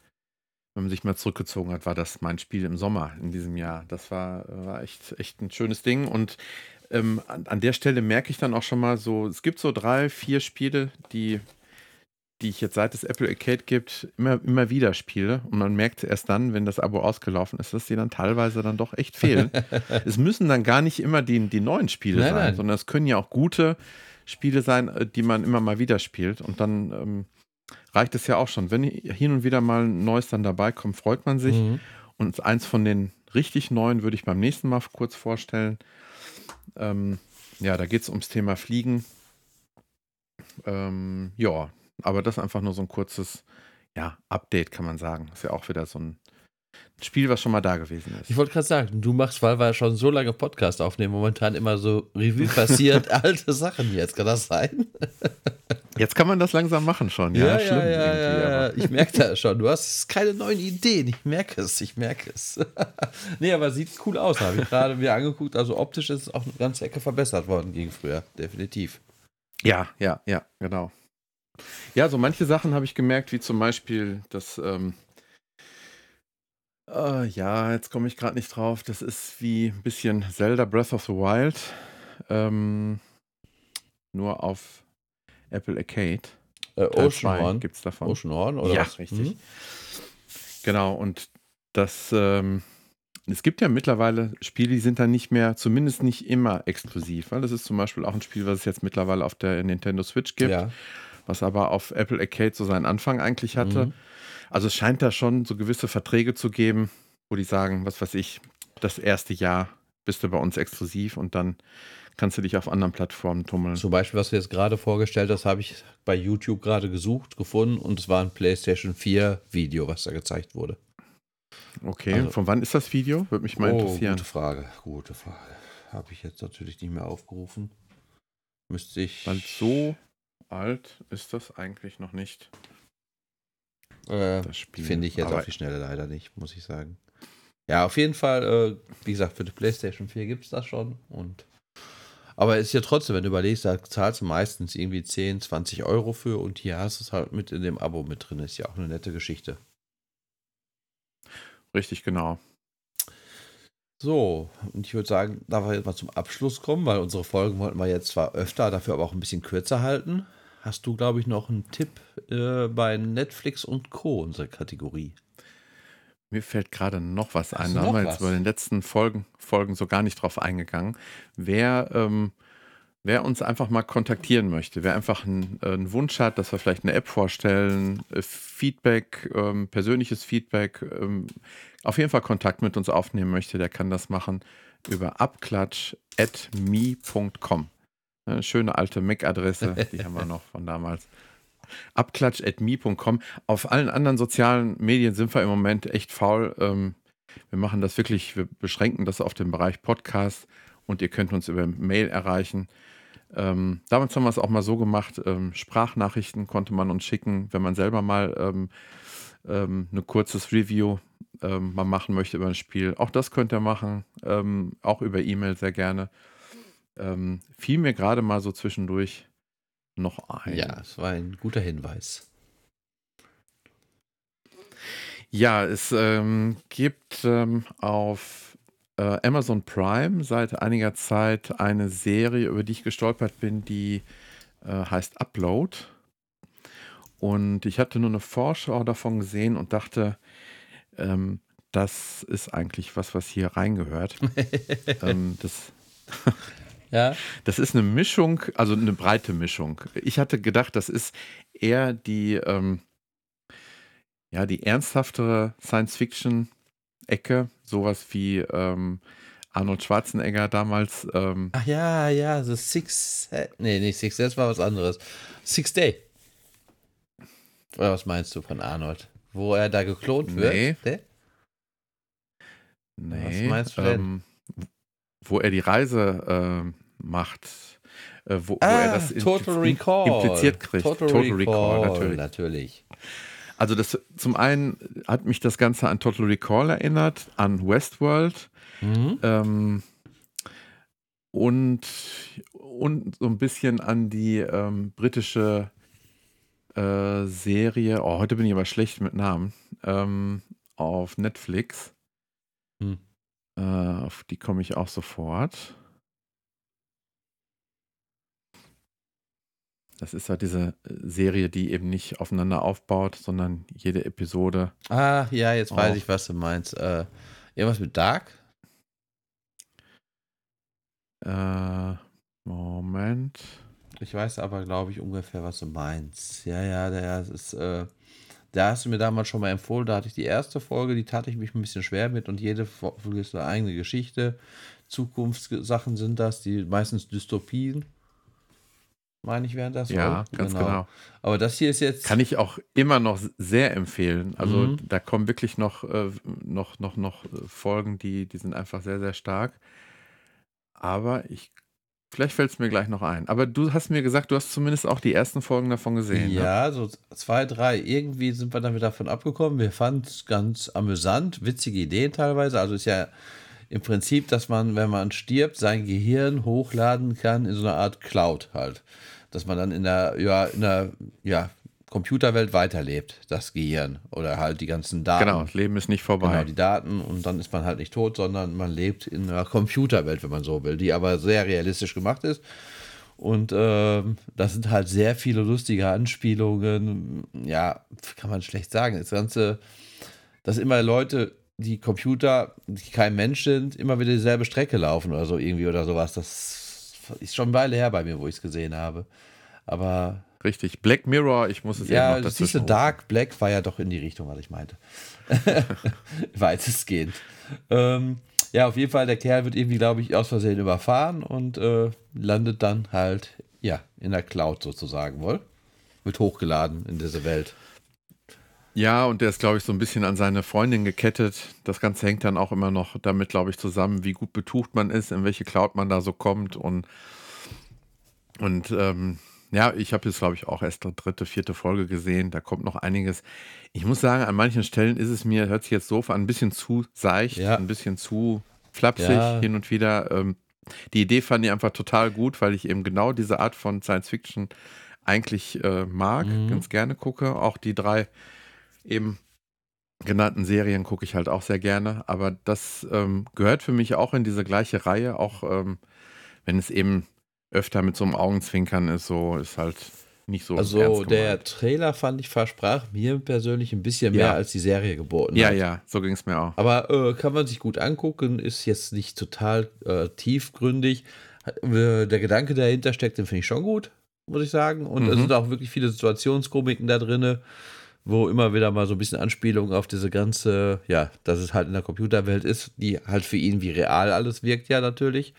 wenn man sich mal zurückgezogen hat, war das mein Spiel im Sommer in diesem Jahr. Das war, war echt, echt ein schönes Ding. Und ähm, an, an der Stelle merke ich dann auch schon mal so, es gibt so drei, vier Spiele, die die ich jetzt seit es Apple Arcade gibt, immer, immer wieder spiele. Und man merkt erst dann, wenn das Abo ausgelaufen ist, dass die dann teilweise dann doch echt fehlen. es müssen dann gar nicht immer die, die neuen Spiele nein, sein, nein. sondern es können ja auch gute Spiele sein, äh, die man immer mal wieder spielt. Und dann ähm, reicht es ja auch schon. Wenn hin und wieder mal ein neues dann dabei kommt, freut man sich. Mhm. Und eins von den richtig neuen würde ich beim nächsten Mal kurz vorstellen. Ähm, ja, da geht es ums Thema Fliegen. Ähm, ja, aber das einfach nur so ein kurzes, ja, Update, kann man sagen. Ist ja auch wieder so ein Spiel, was schon mal da gewesen ist. Ich wollte gerade sagen, du machst, weil wir schon so lange Podcast aufnehmen, momentan immer so Revue passiert alte Sachen jetzt. Kann das sein? Jetzt kann man das langsam machen schon, ja. Ja, ja, ja, ja, ja. Ich merke das schon. Du hast keine neuen Ideen. Ich merke es, ich merke es. nee, aber sieht cool aus, habe ich gerade mir angeguckt. Also optisch ist es auch eine ganze Ecke verbessert worden gegen früher, definitiv. Ja, ja, ja, genau. Ja, so manche Sachen habe ich gemerkt, wie zum Beispiel das, ähm, äh, ja, jetzt komme ich gerade nicht drauf. Das ist wie ein bisschen Zelda Breath of the Wild, ähm, nur auf Apple Arcade. Äh, Teil Ocean 2 Horn. gibt's davon. Ocean Horn, oder ja, was? richtig. Mhm. Genau, und das, ähm, es gibt ja mittlerweile Spiele, die sind dann nicht mehr, zumindest nicht immer exklusiv. Weil das ist zum Beispiel auch ein Spiel, was es jetzt mittlerweile auf der Nintendo Switch gibt, Ja. Was aber auf Apple Arcade so seinen Anfang eigentlich hatte. Mhm. Also es scheint da schon so gewisse Verträge zu geben, wo die sagen, was weiß ich, das erste Jahr bist du bei uns exklusiv und dann kannst du dich auf anderen Plattformen tummeln. Zum Beispiel, was du jetzt gerade vorgestellt hast, habe ich bei YouTube gerade gesucht, gefunden und es war ein PlayStation 4 Video, was da gezeigt wurde. Okay, Also- von wann ist das Video? Würde mich mal interessieren. gute Frage, gute Frage. Habe ich jetzt natürlich nicht mehr aufgerufen. Müsste ich. Weil so alt ist das eigentlich noch nicht, Äh, das Spiel. Finde ich jetzt Aber auf die Schnelle leider nicht, muss ich sagen. Ja, auf jeden Fall, äh, wie gesagt, für die PlayStation 4 gibt es das schon. Und aber es ist ja trotzdem, wenn du überlegst, da zahlst du meistens irgendwie 10, 20 Euro für und hier hast du es halt mit in dem Abo mit drin. Ist ja auch eine nette Geschichte. Richtig, genau. So, und ich würde sagen, da wir jetzt mal zum Abschluss kommen, weil unsere Folgen wollten wir jetzt zwar öfter, dafür aber auch ein bisschen kürzer halten. Hast du, glaube ich, noch einen Tipp äh, bei Netflix und Co. unsere Kategorie? Mir fällt gerade noch was ein. Da haben wir jetzt bei den letzten Folgen, Folgen so gar nicht drauf eingegangen. Wer, ähm, wer uns einfach mal kontaktieren möchte, wer einfach einen, äh, einen Wunsch hat, dass wir vielleicht eine App vorstellen, äh, Feedback, ähm, persönliches Feedback, ähm, auf jeden Fall Kontakt mit uns aufnehmen möchte, der kann das machen über abklatsch.me.com. Eine schöne alte Mac-Adresse, die haben wir noch von damals. Abklatsch.me.com. Auf allen anderen sozialen Medien sind wir im Moment echt faul. Ähm, wir machen das wirklich, wir beschränken das auf den Bereich Podcast und ihr könnt uns über Mail erreichen. Ähm, damals haben wir es auch mal so gemacht, ähm, Sprachnachrichten konnte man uns schicken, wenn man selber mal ähm, ähm, ein kurzes Review ähm, mal machen möchte über ein Spiel. Auch das könnt ihr machen, ähm, auch über E-Mail sehr gerne. Ähm, fiel mir gerade mal so zwischendurch noch ein. Ja, es war ein guter Hinweis. Ja, es ähm, gibt ähm, auf äh, Amazon Prime seit einiger Zeit eine Serie, über die ich gestolpert bin, die äh, heißt Upload. Und ich hatte nur eine Vorschau davon gesehen und dachte, ähm, das ist eigentlich was, was hier reingehört. ähm, das, Ja, das ist eine Mischung, also eine breite Mischung. Ich hatte gedacht, das ist eher die, ähm, ja, die ernsthaftere Science-Fiction-Ecke, sowas wie ähm, Arnold Schwarzenegger damals. Ähm, ach ja, ja, The Six. Nee, nicht Six, das war was anderes. Six Day. Oder was meinst du von Arnold? Wo er da geklont wird? Nee. Nee? nee, meinst du denn? ähm, wo er die Reise ähm, macht, äh, wo, wo Ah, er das Total Recall. impliziert kriegt. Total, Recall, natürlich. natürlich. Also das zum einen hat mich das Ganze an Total Recall erinnert, an Westworld. Mhm. Ähm, und, und so ein bisschen an die ähm, britische äh, Serie, oh, heute bin ich aber schlecht mit Namen, ähm, auf Netflix. Hm. Äh, auf die komme ich auch sofort. Das ist halt diese äh, Serie, die eben nicht aufeinander aufbaut, sondern jede Episode. Ah, ja, jetzt weiß ich, was du meinst. Äh, irgendwas mit Dark? Äh, Moment. Ich weiß aber, glaube ich, ungefähr, was du meinst. Ja, ja, der ist, äh, da hast du mir damals schon mal empfohlen, da hatte ich die erste Folge, die tat ich mich ein bisschen schwer mit und jede Folge ist eine eigene Geschichte. Zukunftssachen sind das, die meistens Dystopien. meine ich, wären das. Ja, so. ganz genau. Aber das hier ist jetzt. Kann ich auch immer noch sehr empfehlen. Also Mhm. da kommen wirklich noch, äh, noch, noch, noch äh, Folgen, die, die sind einfach sehr, sehr stark. Aber ich, vielleicht fällt es mir gleich noch ein. Aber du hast mir gesagt, du hast zumindest auch die ersten Folgen davon gesehen. Ne? Ja, so zwei, drei. Irgendwie sind wir damit davon abgekommen. Wir fanden es ganz amüsant, witzige Ideen teilweise. Also ist ja im Prinzip, dass man, wenn man stirbt, sein Gehirn hochladen kann in so einer Art Cloud halt. Dass man dann in der, ja, in der ja, Computerwelt weiterlebt, das Gehirn. Oder halt die ganzen Daten. Genau, das Leben ist nicht vorbei. Genau, die Daten und dann ist man halt nicht tot, sondern man lebt in einer Computerwelt, wenn man so will, die aber sehr realistisch gemacht ist. Und ähm, das sind halt sehr viele lustige Anspielungen. Ja, kann man schlecht sagen. Das Ganze, dass immer Leute, die Computer, die kein Mensch sind, immer wieder dieselbe Strecke laufen oder so irgendwie oder sowas. Das ist schon eine Weile her bei mir, wo ich es gesehen habe. Aber Richtig. Black Mirror, ich muss es ja, noch das siehst du, Dark Black war ja doch in die Richtung, was ich meinte. Weitestgehend. Ähm, ja, auf jeden Fall, der Kerl wird irgendwie, glaube ich, aus Versehen überfahren und äh, landet dann halt, ja, in der Cloud sozusagen, wohl. Wird hochgeladen in diese Welt. Ja, und der ist, glaube ich, so ein bisschen an seine Freundin gekettet. Das Ganze hängt dann auch immer noch damit, glaube ich, zusammen, wie gut betucht man ist, in welche Cloud man da so kommt. Und, und ähm, ja, ich habe jetzt, glaube ich, auch erst die dritte, vierte Folge gesehen. Da kommt noch einiges. Ich muss sagen, an manchen Stellen ist es mir, hört sich jetzt doof an, ein bisschen zu seicht, Ja. ein bisschen zu flapsig Ja. hin und wieder. Ähm, die Idee fand ich einfach total gut, weil ich eben genau diese Art von Science Fiction eigentlich äh, mag, Mhm. ganz gerne gucke. Auch die drei eben genannten Serien gucke ich halt auch sehr gerne. Aber das ähm, gehört für mich auch in diese gleiche Reihe, auch ähm, wenn es eben öfter mit so einem Augenzwinkern ist, so ist halt nicht so. Also der. Trailer fand ich versprach mir persönlich ein bisschen mehr Ja. als die Serie geboten Ja, hat. ja, so ging es mir auch. Aber äh, kann man sich gut angucken, ist jetzt nicht total äh, tiefgründig. Äh, der Gedanke, der dahinter steckt, den finde ich schon gut, muss ich sagen. Und es Mhm. sind auch wirklich viele Situationskomiken da drin, wo immer wieder mal so ein bisschen Anspielung auf diese ganze, ja, dass es halt in der Computerwelt ist, die halt für ihn wie real alles wirkt, ja, natürlich.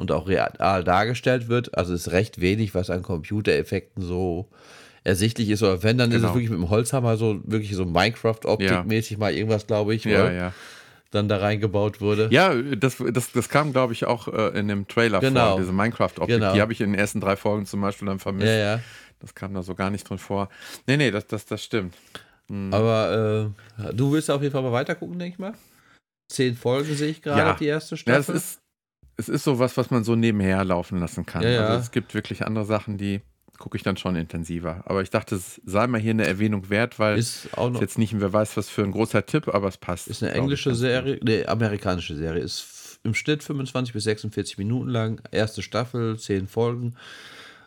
Und auch real dargestellt wird. Also ist recht wenig, was an Computereffekten so ersichtlich ist. Oder wenn, dann ist Genau. es wirklich mit dem Holzhammer so wirklich so Minecraft-Optik-mäßig mal irgendwas, glaube ich. Ja, oder? ja. dann da reingebaut wurde. Ja, das, das, das kam, glaube ich, auch äh, in dem Trailer Genau. vor, diese Minecraft-Optik. Genau. Die habe ich in den ersten drei Folgen zum Beispiel dann vermisst. ja. ja. Das kam da so gar nicht drin vor. Nee, nee, das, das, das stimmt. Aber äh, du willst auf jeden Fall mal weitergucken, denke ich mal. Zehn Folgen sehe ich gerade, Ja. die erste Ja, es Staffel. ist, es ist so was, was man so nebenher laufen lassen kann. Ja, ja. Also es gibt wirklich andere Sachen, die gucke ich dann schon intensiver. Aber ich dachte, es sei mal hier eine Erwähnung wert, weil es ist noch jetzt nicht, wer weiß, was für ein großer Tipp, aber es passt. ist eine ich, englische Serie, nee, amerikanische Serie. Ist im Schnitt 25 bis 46 Minuten lang. Erste Staffel, zehn Folgen.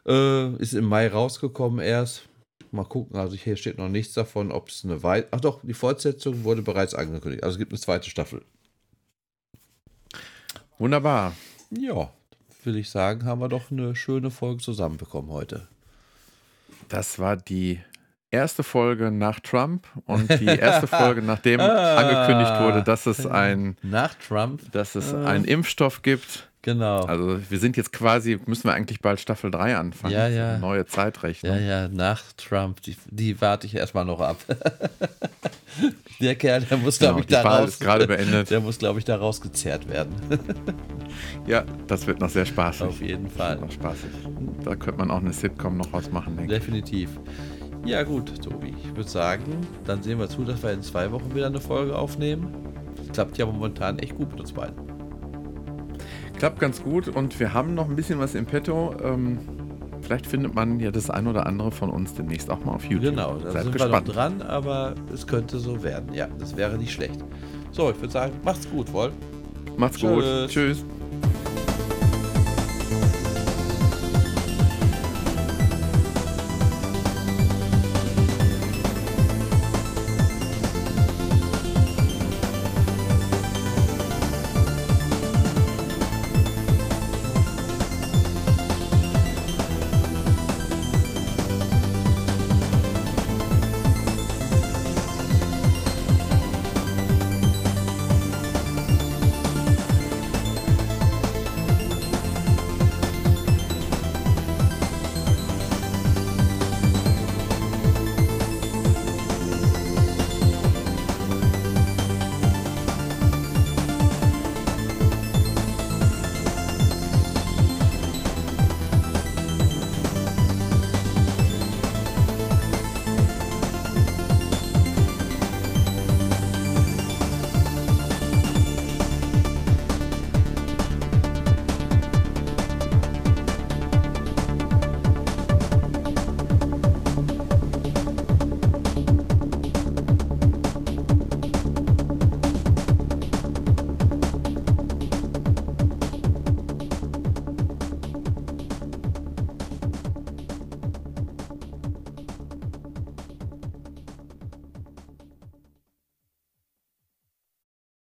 Äh, ist im Mai rausgekommen erst. Mal gucken, also hier steht noch nichts davon, ob es eine weitere. Ach doch, die Fortsetzung wurde bereits angekündigt. Also es gibt eine zweite Staffel. Wunderbar. Ja, will ich sagen, haben wir doch eine schöne Folge zusammenbekommen heute. Das war die erste Folge nach Trump und die erste Folge, nachdem Ah. angekündigt wurde, dass es ein, Nach Trump, dass es Ah. einen Impfstoff gibt. genau. Also wir sind jetzt quasi, müssen wir eigentlich bald Staffel 3 anfangen. Ja, ja. Neue Zeitrechnung. Ja, ja, nach Trump, die, die warte ich erstmal noch ab. der Kerl, der muss, Genau, glaube ich, die da raus. ist gerade beendet. Der muss, glaube ich, da rausgezerrt werden. Ja, das wird noch sehr spaßig. Auf jeden Fall. Noch spaßig. Da könnte man auch eine Sitcom noch ausmachen, denke ich. Definitiv. Ja, gut, Tobi. Ich würde sagen, dann sehen wir zu, dass wir in zwei Wochen wieder eine Folge aufnehmen. Klappt ja momentan echt gut mit uns beiden. Klappt ganz gut und wir haben noch ein bisschen was im Petto. Ähm, vielleicht findet man ja das ein oder andere von uns demnächst auch mal auf YouTube. Genau, da Seid sind gespannt. wir dran, aber es könnte so werden. Ja, das wäre nicht schlecht. So, ich würde sagen, macht's gut, Wolf. Macht's Tschüss. gut. Tschüss.